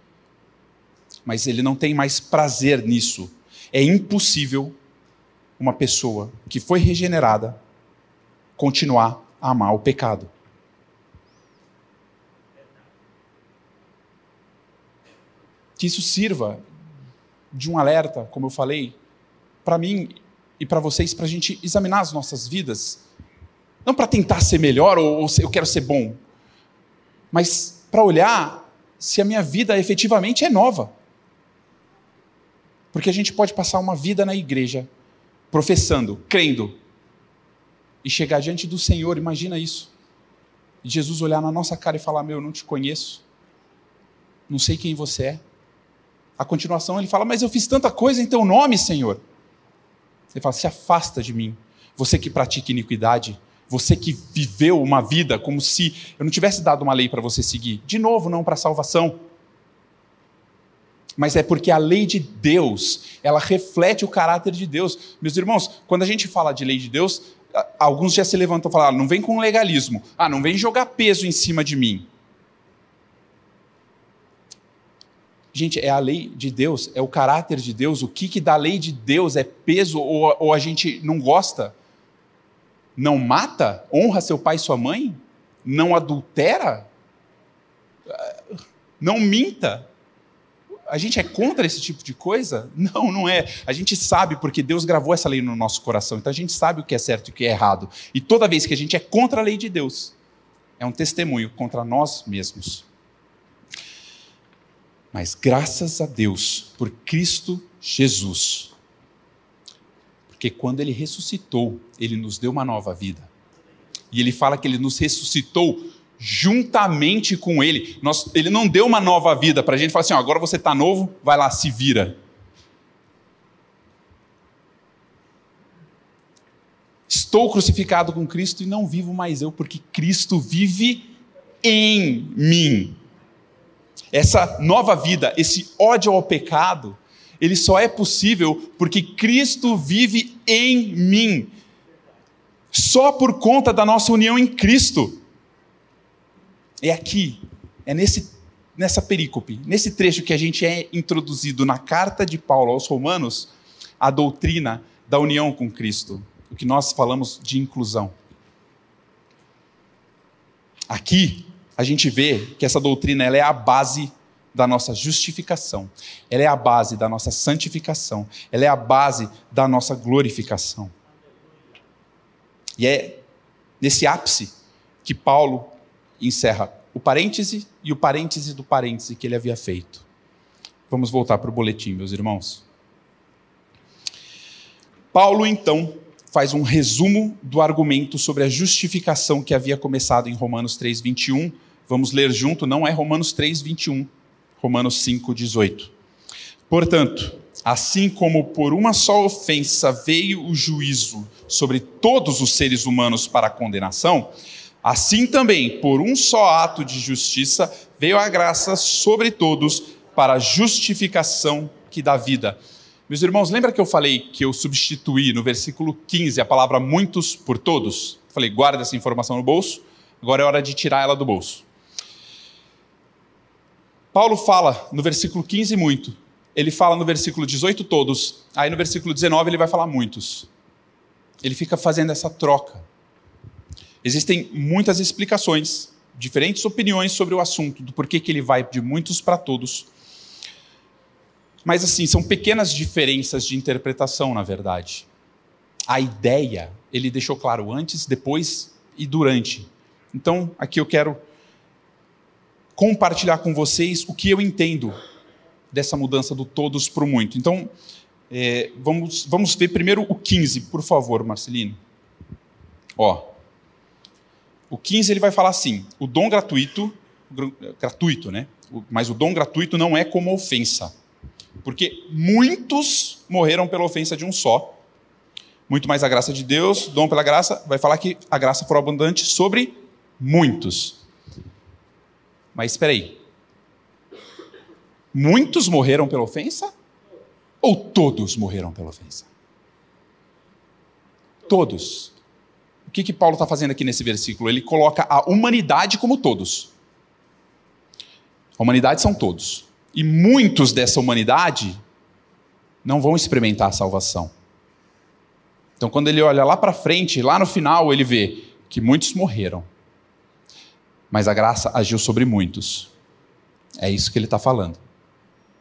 Mas ele não tem mais prazer nisso. É impossível uma pessoa que foi regenerada continuar a amar o pecado. Que isso sirva de um alerta, como eu falei, para mim e para vocês, para a gente examinar as nossas vidas. Não para tentar ser melhor ou, ou eu quero ser bom, mas para olhar se a minha vida efetivamente é nova. Porque a gente pode passar uma vida na igreja, professando, crendo, e chegar diante do Senhor, imagina isso. E Jesus olhar na nossa cara e falar: Meu, eu não te conheço, não sei quem você é. A continuação ele fala: Mas eu fiz tanta coisa em teu nome, Senhor. Ele fala: Se afasta de mim, você que pratica iniquidade, você que viveu uma vida como se eu não tivesse dado uma lei para você seguir. De novo, não para salvação. Mas é porque a lei de Deus, ela reflete o caráter de Deus. Meus irmãos, quando a gente fala de lei de Deus, alguns já se levantam e falam: ah, não vem com legalismo. Ah, não vem jogar peso em cima de mim. Gente, é a lei de Deus, é o caráter de Deus. O que, que da lei de Deus é peso ou, ou a gente não gosta? não mata, honra seu pai e sua mãe, não adultera, não minta. A gente é contra esse tipo de coisa? Não, não é. A gente sabe porque Deus gravou essa lei no nosso coração. Então a gente sabe o que é certo e o que é errado. E toda vez que a gente é contra a lei de Deus, é um testemunho contra nós mesmos. Mas graças a Deus por Cristo Jesus, porque quando ele ressuscitou, ele nos deu uma nova vida. E ele fala que ele nos ressuscitou juntamente com ele. Nós, ele não deu uma nova vida para a gente falar assim: ó, agora você está novo, vai lá, se vira. Estou crucificado com Cristo e não vivo mais eu, porque Cristo vive em mim. Essa nova vida, esse ódio ao pecado, ele só é possível porque Cristo vive em mim. Só por conta da nossa união em Cristo. É aqui, é nesse, nessa perícope, nesse trecho que a gente é introduzido na carta de Paulo aos Romanos, a doutrina da união com Cristo, o que nós falamos de inclusão. Aqui a gente vê que essa doutrina ela é a base da nossa justificação, ela é a base da nossa santificação, ela é a base da nossa glorificação. E é nesse ápice que Paulo encerra o parêntese e o parêntese do parêntese que ele havia feito. Vamos voltar para o boletim, meus irmãos. Paulo, então, faz um resumo do argumento sobre a justificação que havia começado em Romanos 3:21. Vamos ler junto, não é Romanos 3:21. Romanos 5,18. Portanto, assim como por uma só ofensa veio o juízo sobre todos os seres humanos para a condenação, assim também, por um só ato de justiça, veio a graça sobre todos para a justificação que dá vida. Meus irmãos, lembra que eu falei que eu substituí no versículo 15 a palavra muitos por todos? Falei, guarda essa informação no bolso, agora é hora de tirar ela do bolso. Paulo fala no versículo 15 muito, ele fala no versículo 18 todos, aí no versículo 19 ele vai falar muitos. Ele fica fazendo essa troca. Existem muitas explicações, diferentes opiniões sobre o assunto, do porquê que ele vai de muitos para todos. Mas assim, são pequenas diferenças de interpretação, na verdade. A ideia, ele deixou claro antes, depois e durante. Então, aqui eu quero compartilhar com vocês o que eu entendo dessa mudança do todos para o muito. Então, é, vamos, vamos ver primeiro o 15, por favor, Marcelino. Ó, o 15 ele vai falar assim: o dom gratuito, gratuito, né? Mas o dom gratuito não é como ofensa, porque muitos morreram pela ofensa de um só. Muito mais a graça de Deus, dom pela graça, vai falar que a graça foi abundante sobre muitos. Mas espera aí. Muitos morreram pela ofensa? Ou todos morreram pela ofensa? Todos. O que, que Paulo está fazendo aqui nesse versículo? Ele coloca a humanidade como todos. A humanidade são todos. E muitos dessa humanidade não vão experimentar a salvação. Então, quando ele olha lá para frente, lá no final, ele vê que muitos morreram mas a graça agiu sobre muitos. É isso que ele está falando.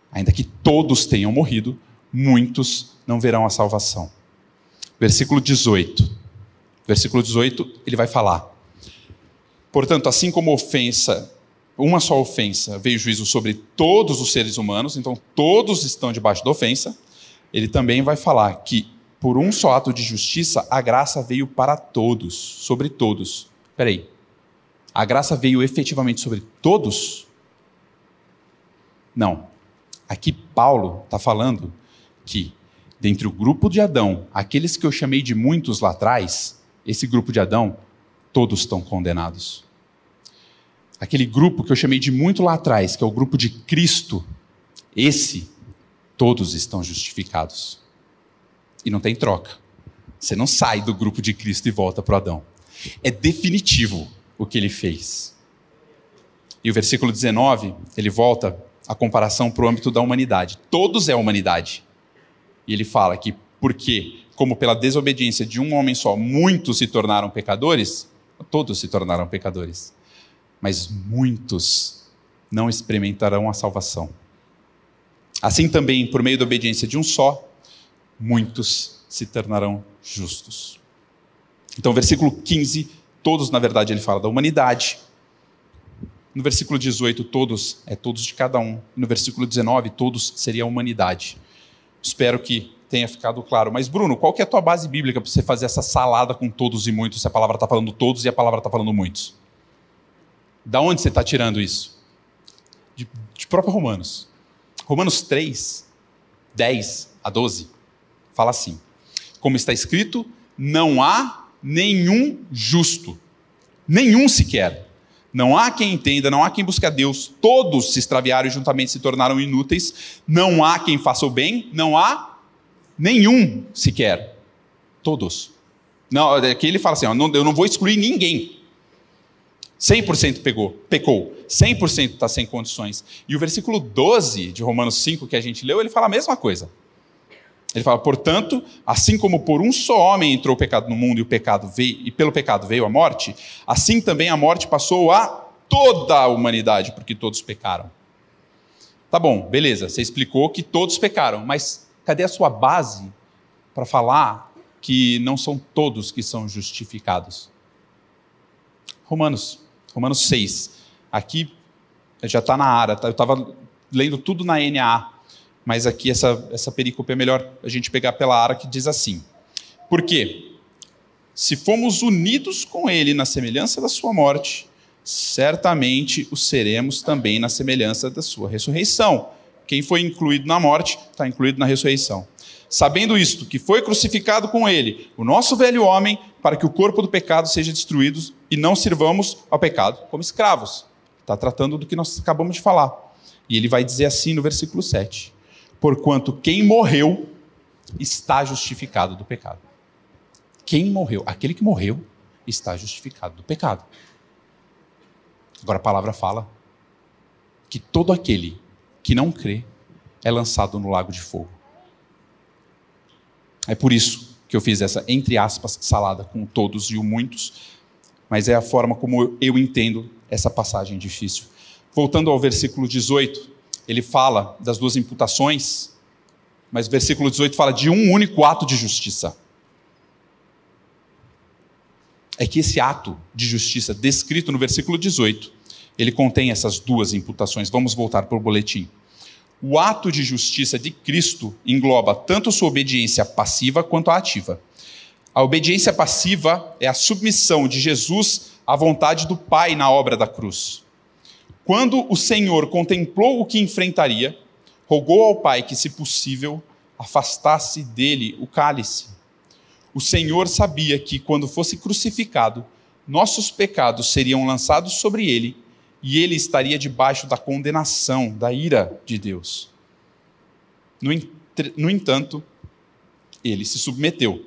Ainda que todos tenham morrido, muitos não verão a salvação. Versículo 18. Versículo 18, ele vai falar: Portanto, assim como ofensa, uma só ofensa, veio juízo sobre todos os seres humanos, então todos estão debaixo da ofensa, ele também vai falar que por um só ato de justiça a graça veio para todos, sobre todos. Espera aí. A graça veio efetivamente sobre todos? Não. Aqui Paulo está falando que, dentre o grupo de Adão, aqueles que eu chamei de muitos lá atrás, esse grupo de Adão, todos estão condenados. Aquele grupo que eu chamei de muito lá atrás, que é o grupo de Cristo, esse, todos estão justificados. E não tem troca. Você não sai do grupo de Cristo e volta para Adão. É definitivo o que ele fez. E o versículo 19, ele volta a comparação para o âmbito da humanidade. Todos é humanidade. E ele fala que porque, como pela desobediência de um homem só, muitos se tornaram pecadores, todos se tornaram pecadores. Mas muitos não experimentarão a salvação. Assim também, por meio da obediência de um só, muitos se tornarão justos. Então, versículo 15 Todos, na verdade, ele fala da humanidade. No versículo 18, todos é todos de cada um. No versículo 19, todos seria a humanidade. Espero que tenha ficado claro. Mas, Bruno, qual que é a tua base bíblica para você fazer essa salada com todos e muitos, se a palavra está falando todos e a palavra está falando muitos? Da onde você está tirando isso? De, de próprio Romanos. Romanos 3, 10 a 12, fala assim: Como está escrito, não há nenhum justo, nenhum sequer. Não há quem entenda, não há quem busque a Deus. Todos se extraviaram e juntamente se tornaram inúteis. Não há quem faça o bem, não há nenhum sequer. Todos. Não, aqui ele fala assim: ó, não, eu não vou excluir ninguém. 100% pegou, pecou. 100% está sem condições. E o versículo 12 de Romanos 5 que a gente leu, ele fala a mesma coisa. Ele fala, portanto, assim como por um só homem entrou o pecado no mundo e o pecado veio e pelo pecado veio a morte, assim também a morte passou a toda a humanidade, porque todos pecaram. Tá bom, beleza, você explicou que todos pecaram, mas cadê a sua base para falar que não são todos que são justificados? Romanos, Romanos 6. Aqui já está na área, tá? eu estava lendo tudo na NA mas aqui essa, essa perícope é melhor a gente pegar pela ara que diz assim. Por quê? Se fomos unidos com ele na semelhança da sua morte, certamente o seremos também na semelhança da sua ressurreição. Quem foi incluído na morte está incluído na ressurreição. Sabendo isto, que foi crucificado com ele o nosso velho homem, para que o corpo do pecado seja destruído e não sirvamos ao pecado como escravos. Está tratando do que nós acabamos de falar. E ele vai dizer assim no versículo 7 porquanto quem morreu está justificado do pecado. Quem morreu, aquele que morreu, está justificado do pecado. Agora a palavra fala que todo aquele que não crê é lançado no lago de fogo. É por isso que eu fiz essa, entre aspas, salada com todos e o muitos, mas é a forma como eu entendo essa passagem difícil. Voltando ao versículo 18, ele fala das duas imputações, mas o versículo 18 fala de um único ato de justiça. É que esse ato de justiça descrito no versículo 18, ele contém essas duas imputações. Vamos voltar para o boletim. O ato de justiça de Cristo engloba tanto sua obediência passiva quanto a ativa. A obediência passiva é a submissão de Jesus à vontade do Pai na obra da cruz. Quando o Senhor contemplou o que enfrentaria, rogou ao Pai que, se possível, afastasse dele o cálice. O Senhor sabia que, quando fosse crucificado, nossos pecados seriam lançados sobre ele e ele estaria debaixo da condenação, da ira de Deus. No, no entanto, ele se submeteu.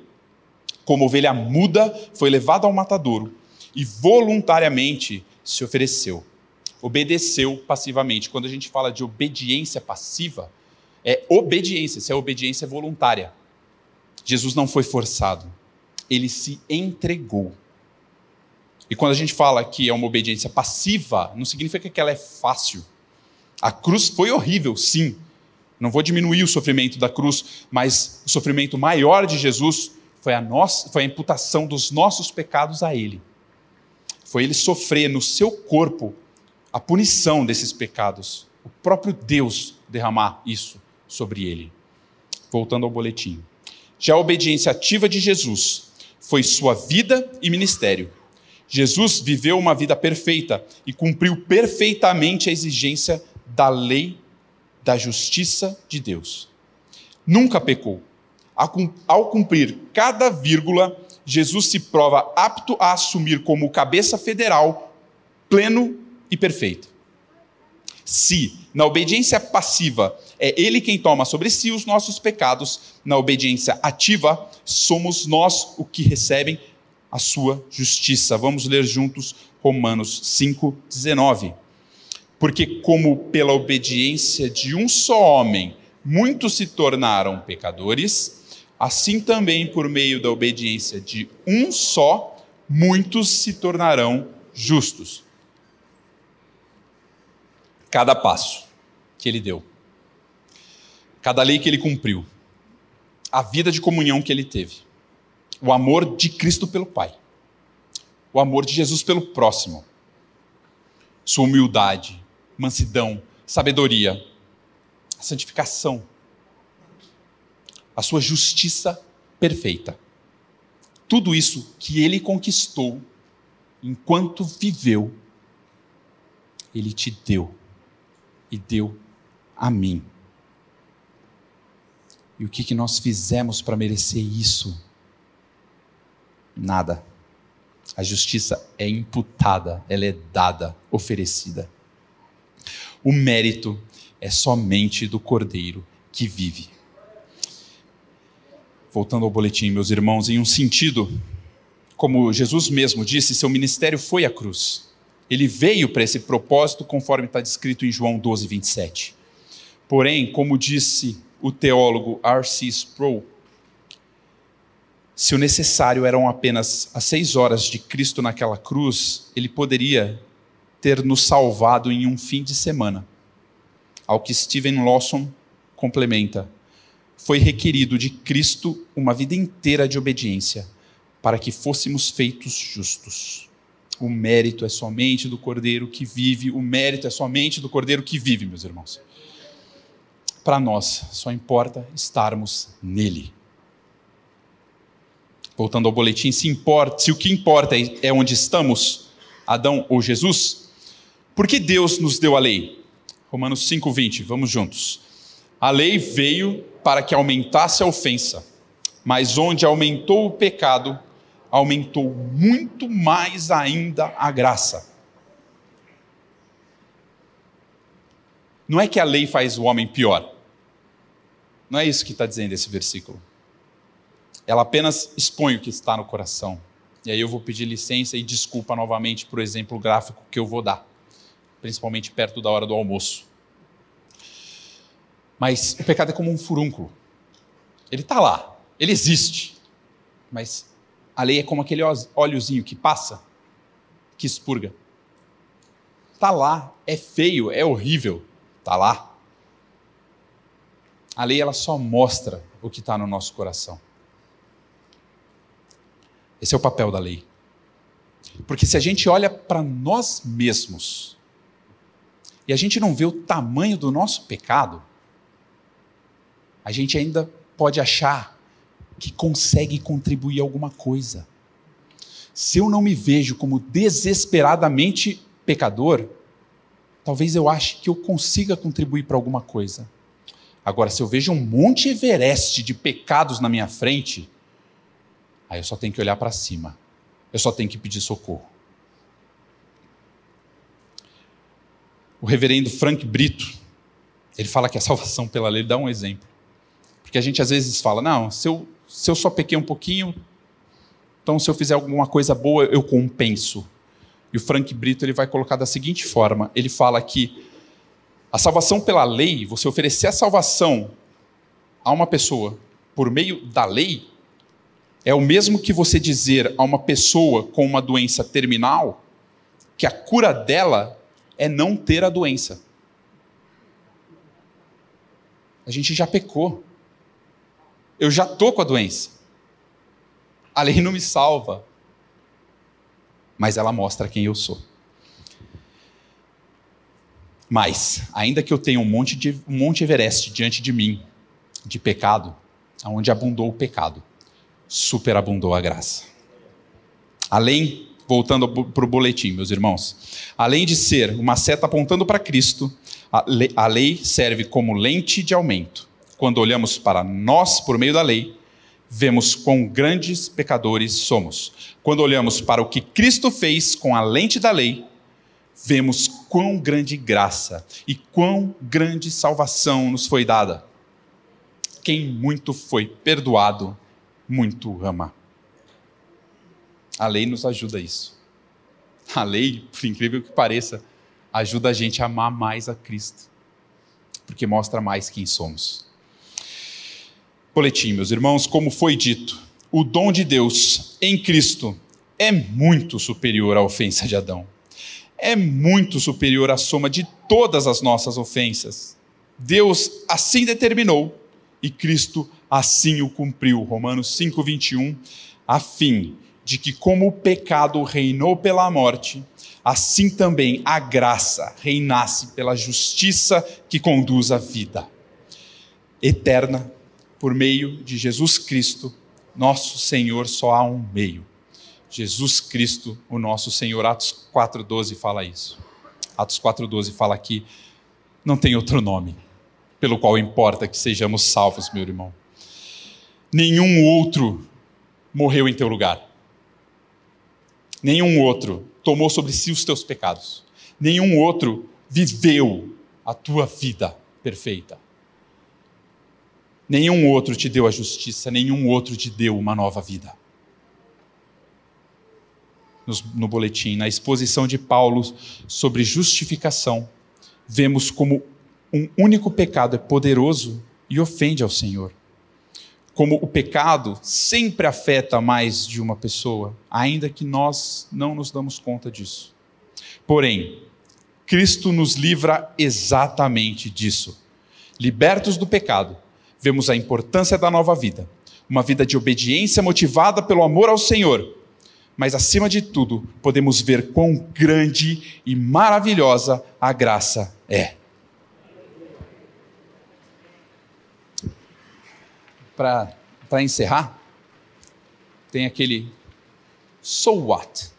Como ovelha muda, foi levado ao matadouro e voluntariamente se ofereceu obedeceu passivamente. Quando a gente fala de obediência passiva, é obediência, se é obediência voluntária. Jesus não foi forçado, ele se entregou. E quando a gente fala que é uma obediência passiva, não significa que ela é fácil. A cruz foi horrível, sim. Não vou diminuir o sofrimento da cruz, mas o sofrimento maior de Jesus foi a, nossa, foi a imputação dos nossos pecados a Ele. Foi Ele sofrer no seu corpo a punição desses pecados, o próprio Deus derramar isso sobre ele. Voltando ao boletim. Já a obediência ativa de Jesus foi sua vida e ministério. Jesus viveu uma vida perfeita e cumpriu perfeitamente a exigência da lei da justiça de Deus. Nunca pecou. Ao cumprir cada vírgula, Jesus se prova apto a assumir como cabeça federal pleno e perfeito. Se na obediência passiva é Ele quem toma sobre si os nossos pecados, na obediência ativa somos nós o que recebem a sua justiça. Vamos ler juntos Romanos 5,19. Porque, como pela obediência de um só homem muitos se tornaram pecadores, assim também por meio da obediência de um só, muitos se tornarão justos cada passo que ele deu, cada lei que ele cumpriu, a vida de comunhão que ele teve, o amor de Cristo pelo Pai, o amor de Jesus pelo próximo, sua humildade, mansidão, sabedoria, a santificação, a sua justiça perfeita. Tudo isso que ele conquistou enquanto viveu, ele te deu e deu a mim. E o que, que nós fizemos para merecer isso? Nada. A justiça é imputada, ela é dada, oferecida. O mérito é somente do Cordeiro que vive. Voltando ao boletim, meus irmãos, em um sentido, como Jesus mesmo disse, seu ministério foi a cruz. Ele veio para esse propósito, conforme está descrito em João 12, 27. Porém, como disse o teólogo R.C. Sproul, se o necessário eram apenas as seis horas de Cristo naquela cruz, ele poderia ter nos salvado em um fim de semana. Ao que Stephen Lawson complementa, foi requerido de Cristo uma vida inteira de obediência para que fôssemos feitos justos. O mérito é somente do Cordeiro que vive, o mérito é somente do Cordeiro que vive, meus irmãos. Para nós, só importa estarmos nele voltando ao boletim, se, importa, se o que importa é onde estamos, Adão ou Jesus, por que Deus nos deu a lei? Romanos 5,20, vamos juntos. A lei veio para que aumentasse a ofensa, mas onde aumentou o pecado, aumentou muito mais ainda a graça. Não é que a lei faz o homem pior. Não é isso que está dizendo esse versículo. Ela apenas expõe o que está no coração. E aí eu vou pedir licença e desculpa novamente por exemplo gráfico que eu vou dar, principalmente perto da hora do almoço. Mas o pecado é como um furúnculo. Ele está lá, ele existe. Mas a lei é como aquele óleozinho que passa, que expurga. Está lá, é feio, é horrível, está lá. A lei ela só mostra o que está no nosso coração. Esse é o papel da lei. Porque se a gente olha para nós mesmos e a gente não vê o tamanho do nosso pecado, a gente ainda pode achar que consegue contribuir alguma coisa. Se eu não me vejo como desesperadamente pecador, talvez eu ache que eu consiga contribuir para alguma coisa. Agora, se eu vejo um monte Everest de pecados na minha frente, Aí eu só tenho que olhar para cima. Eu só tenho que pedir socorro. O reverendo Frank Brito, ele fala que a salvação pela lei, dá um exemplo. Porque a gente às vezes fala, não, se eu, se eu só pequei um pouquinho, então se eu fizer alguma coisa boa, eu compenso. E o Frank Brito ele vai colocar da seguinte forma: ele fala que a salvação pela lei, você oferecer a salvação a uma pessoa por meio da lei, é o mesmo que você dizer a uma pessoa com uma doença terminal que a cura dela é não ter a doença. A gente já pecou. Eu já estou com a doença. A lei não me salva, mas ela mostra quem eu sou. Mas, ainda que eu tenha um monte de um monte Everest diante de mim de pecado, aonde abundou o pecado, superabundou a graça. Além, voltando para o boletim, meus irmãos, além de ser uma seta apontando para Cristo, a lei serve como lente de aumento. Quando olhamos para nós por meio da lei, vemos quão grandes pecadores somos. Quando olhamos para o que Cristo fez com a lente da lei, vemos quão grande graça e quão grande salvação nos foi dada. Quem muito foi perdoado, muito ama. A lei nos ajuda a isso. A lei, por incrível que pareça, ajuda a gente a amar mais a Cristo, porque mostra mais quem somos. Boletim, meus irmãos, como foi dito, o dom de Deus em Cristo é muito superior à ofensa de Adão. É muito superior à soma de todas as nossas ofensas. Deus assim determinou e Cristo assim o cumpriu. Romanos 5:21, a fim de que como o pecado reinou pela morte, assim também a graça reinasse pela justiça que conduz à vida eterna por meio de Jesus Cristo, nosso Senhor, só há um meio. Jesus Cristo, o nosso Senhor. Atos 4:12 fala isso. Atos 4:12 fala que não tem outro nome pelo qual importa que sejamos salvos, meu irmão. Nenhum outro morreu em teu lugar. Nenhum outro tomou sobre si os teus pecados. Nenhum outro viveu a tua vida perfeita. Nenhum outro te deu a justiça, nenhum outro te deu uma nova vida. No, no boletim, na exposição de Paulo sobre justificação, vemos como um único pecado é poderoso e ofende ao Senhor. Como o pecado sempre afeta mais de uma pessoa, ainda que nós não nos damos conta disso. Porém, Cristo nos livra exatamente disso. Libertos do pecado, vemos a importância da nova vida, uma vida de obediência motivada pelo amor ao Senhor. Mas, acima de tudo, podemos ver quão grande e maravilhosa a graça é. Para encerrar, tem aquele so what?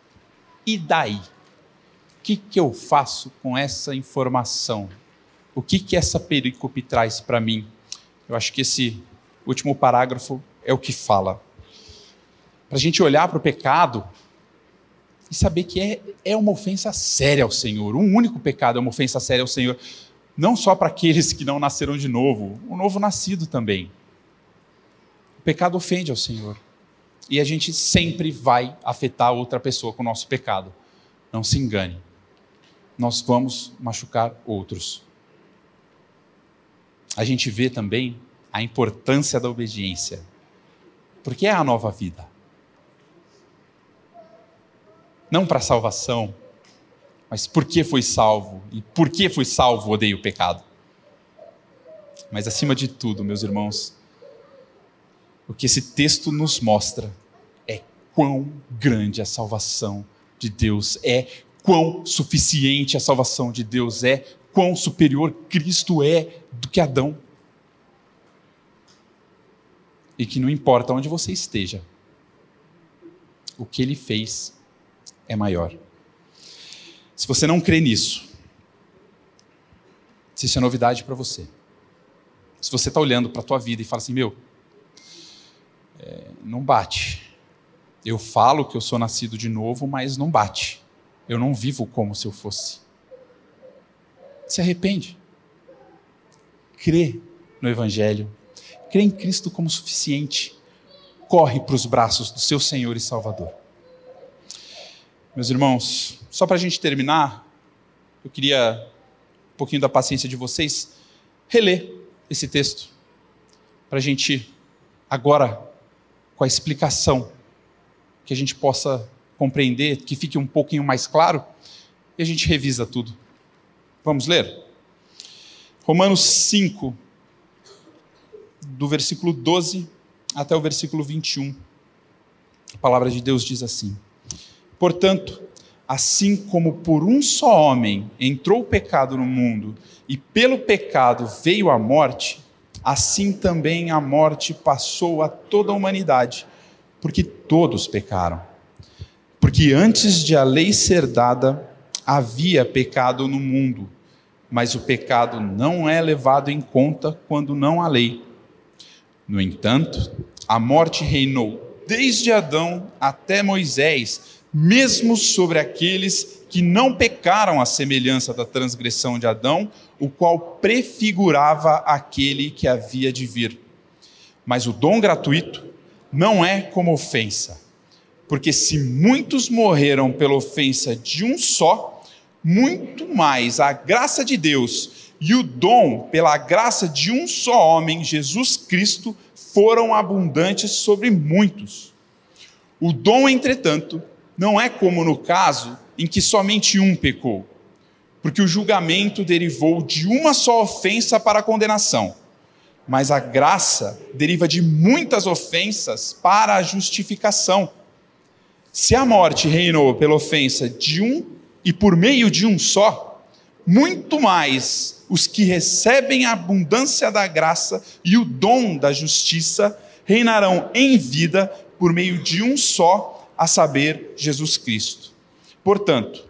E daí? O que, que eu faço com essa informação? O que, que essa perícope traz para mim? Eu acho que esse último parágrafo é o que fala. Para a gente olhar para o pecado e saber que é, é uma ofensa séria ao Senhor. Um único pecado é uma ofensa séria ao Senhor. Não só para aqueles que não nasceram de novo, o novo nascido também. Pecado ofende ao Senhor. E a gente sempre vai afetar outra pessoa com o nosso pecado. Não se engane. Nós vamos machucar outros a gente vê também a importância da obediência, porque é a nova vida. Não para salvação, mas porque foi salvo e por que foi salvo odeio o pecado. Mas acima de tudo, meus irmãos, o que esse texto nos mostra é quão grande a salvação de Deus é, quão suficiente a salvação de Deus é, quão superior Cristo é do que Adão. E que não importa onde você esteja, o que ele fez é maior. Se você não crê nisso, se isso é novidade para você, se você está olhando para a tua vida e fala assim, meu, é, não bate. Eu falo que eu sou nascido de novo, mas não bate. Eu não vivo como se eu fosse se arrepende. Crê no Evangelho, crê em Cristo como suficiente, corre para os braços do seu Senhor e Salvador. Meus irmãos, só para a gente terminar, eu queria um pouquinho da paciência de vocês, reler esse texto, para a gente, agora, com a explicação, que a gente possa compreender, que fique um pouquinho mais claro, e a gente revisa tudo. Vamos ler? Romanos 5, do versículo 12 até o versículo 21. A palavra de Deus diz assim: Portanto, assim como por um só homem entrou o pecado no mundo, e pelo pecado veio a morte, assim também a morte passou a toda a humanidade, porque todos pecaram. Porque antes de a lei ser dada, havia pecado no mundo mas o pecado não é levado em conta quando não há lei. No entanto, a morte reinou desde Adão até Moisés, mesmo sobre aqueles que não pecaram à semelhança da transgressão de Adão, o qual prefigurava aquele que havia de vir. Mas o dom gratuito não é como ofensa, porque se muitos morreram pela ofensa de um só, muito mais a graça de Deus e o dom pela graça de um só homem, Jesus Cristo, foram abundantes sobre muitos. O dom, entretanto, não é como no caso em que somente um pecou, porque o julgamento derivou de uma só ofensa para a condenação, mas a graça deriva de muitas ofensas para a justificação. Se a morte reinou pela ofensa de um e por meio de um só, muito mais os que recebem a abundância da graça e o dom da justiça reinarão em vida por meio de um só, a saber, Jesus Cristo. Portanto,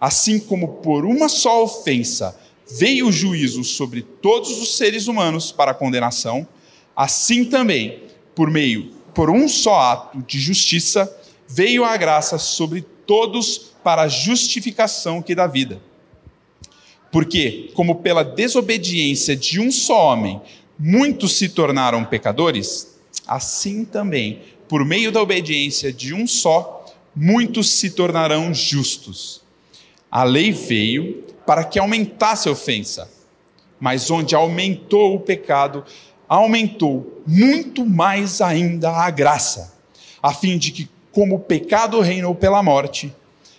assim como por uma só ofensa veio o juízo sobre todos os seres humanos para condenação, assim também, por meio por um só ato de justiça, veio a graça sobre todos para a justificação que dá vida. Porque, como pela desobediência de um só homem, muitos se tornaram pecadores, assim também, por meio da obediência de um só, muitos se tornarão justos. A lei veio para que aumentasse a ofensa, mas onde aumentou o pecado, aumentou muito mais ainda a graça, a fim de que, como o pecado reinou pela morte,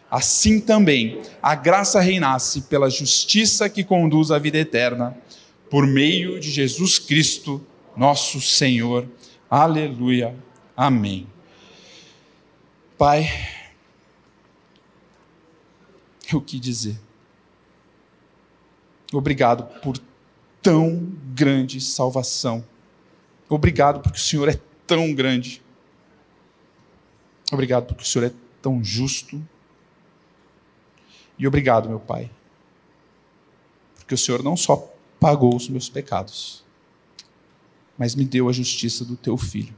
assim também a graça reinasse pela justiça que conduz à vida eterna, por meio de Jesus Cristo, nosso Senhor. Aleluia. Amém. Pai, o que dizer? Obrigado por tão grande salvação. Obrigado porque o Senhor é tão grande. Obrigado porque o Senhor é tão justo. E obrigado, meu Pai, porque o Senhor não só pagou os meus pecados, mas me deu a justiça do teu filho.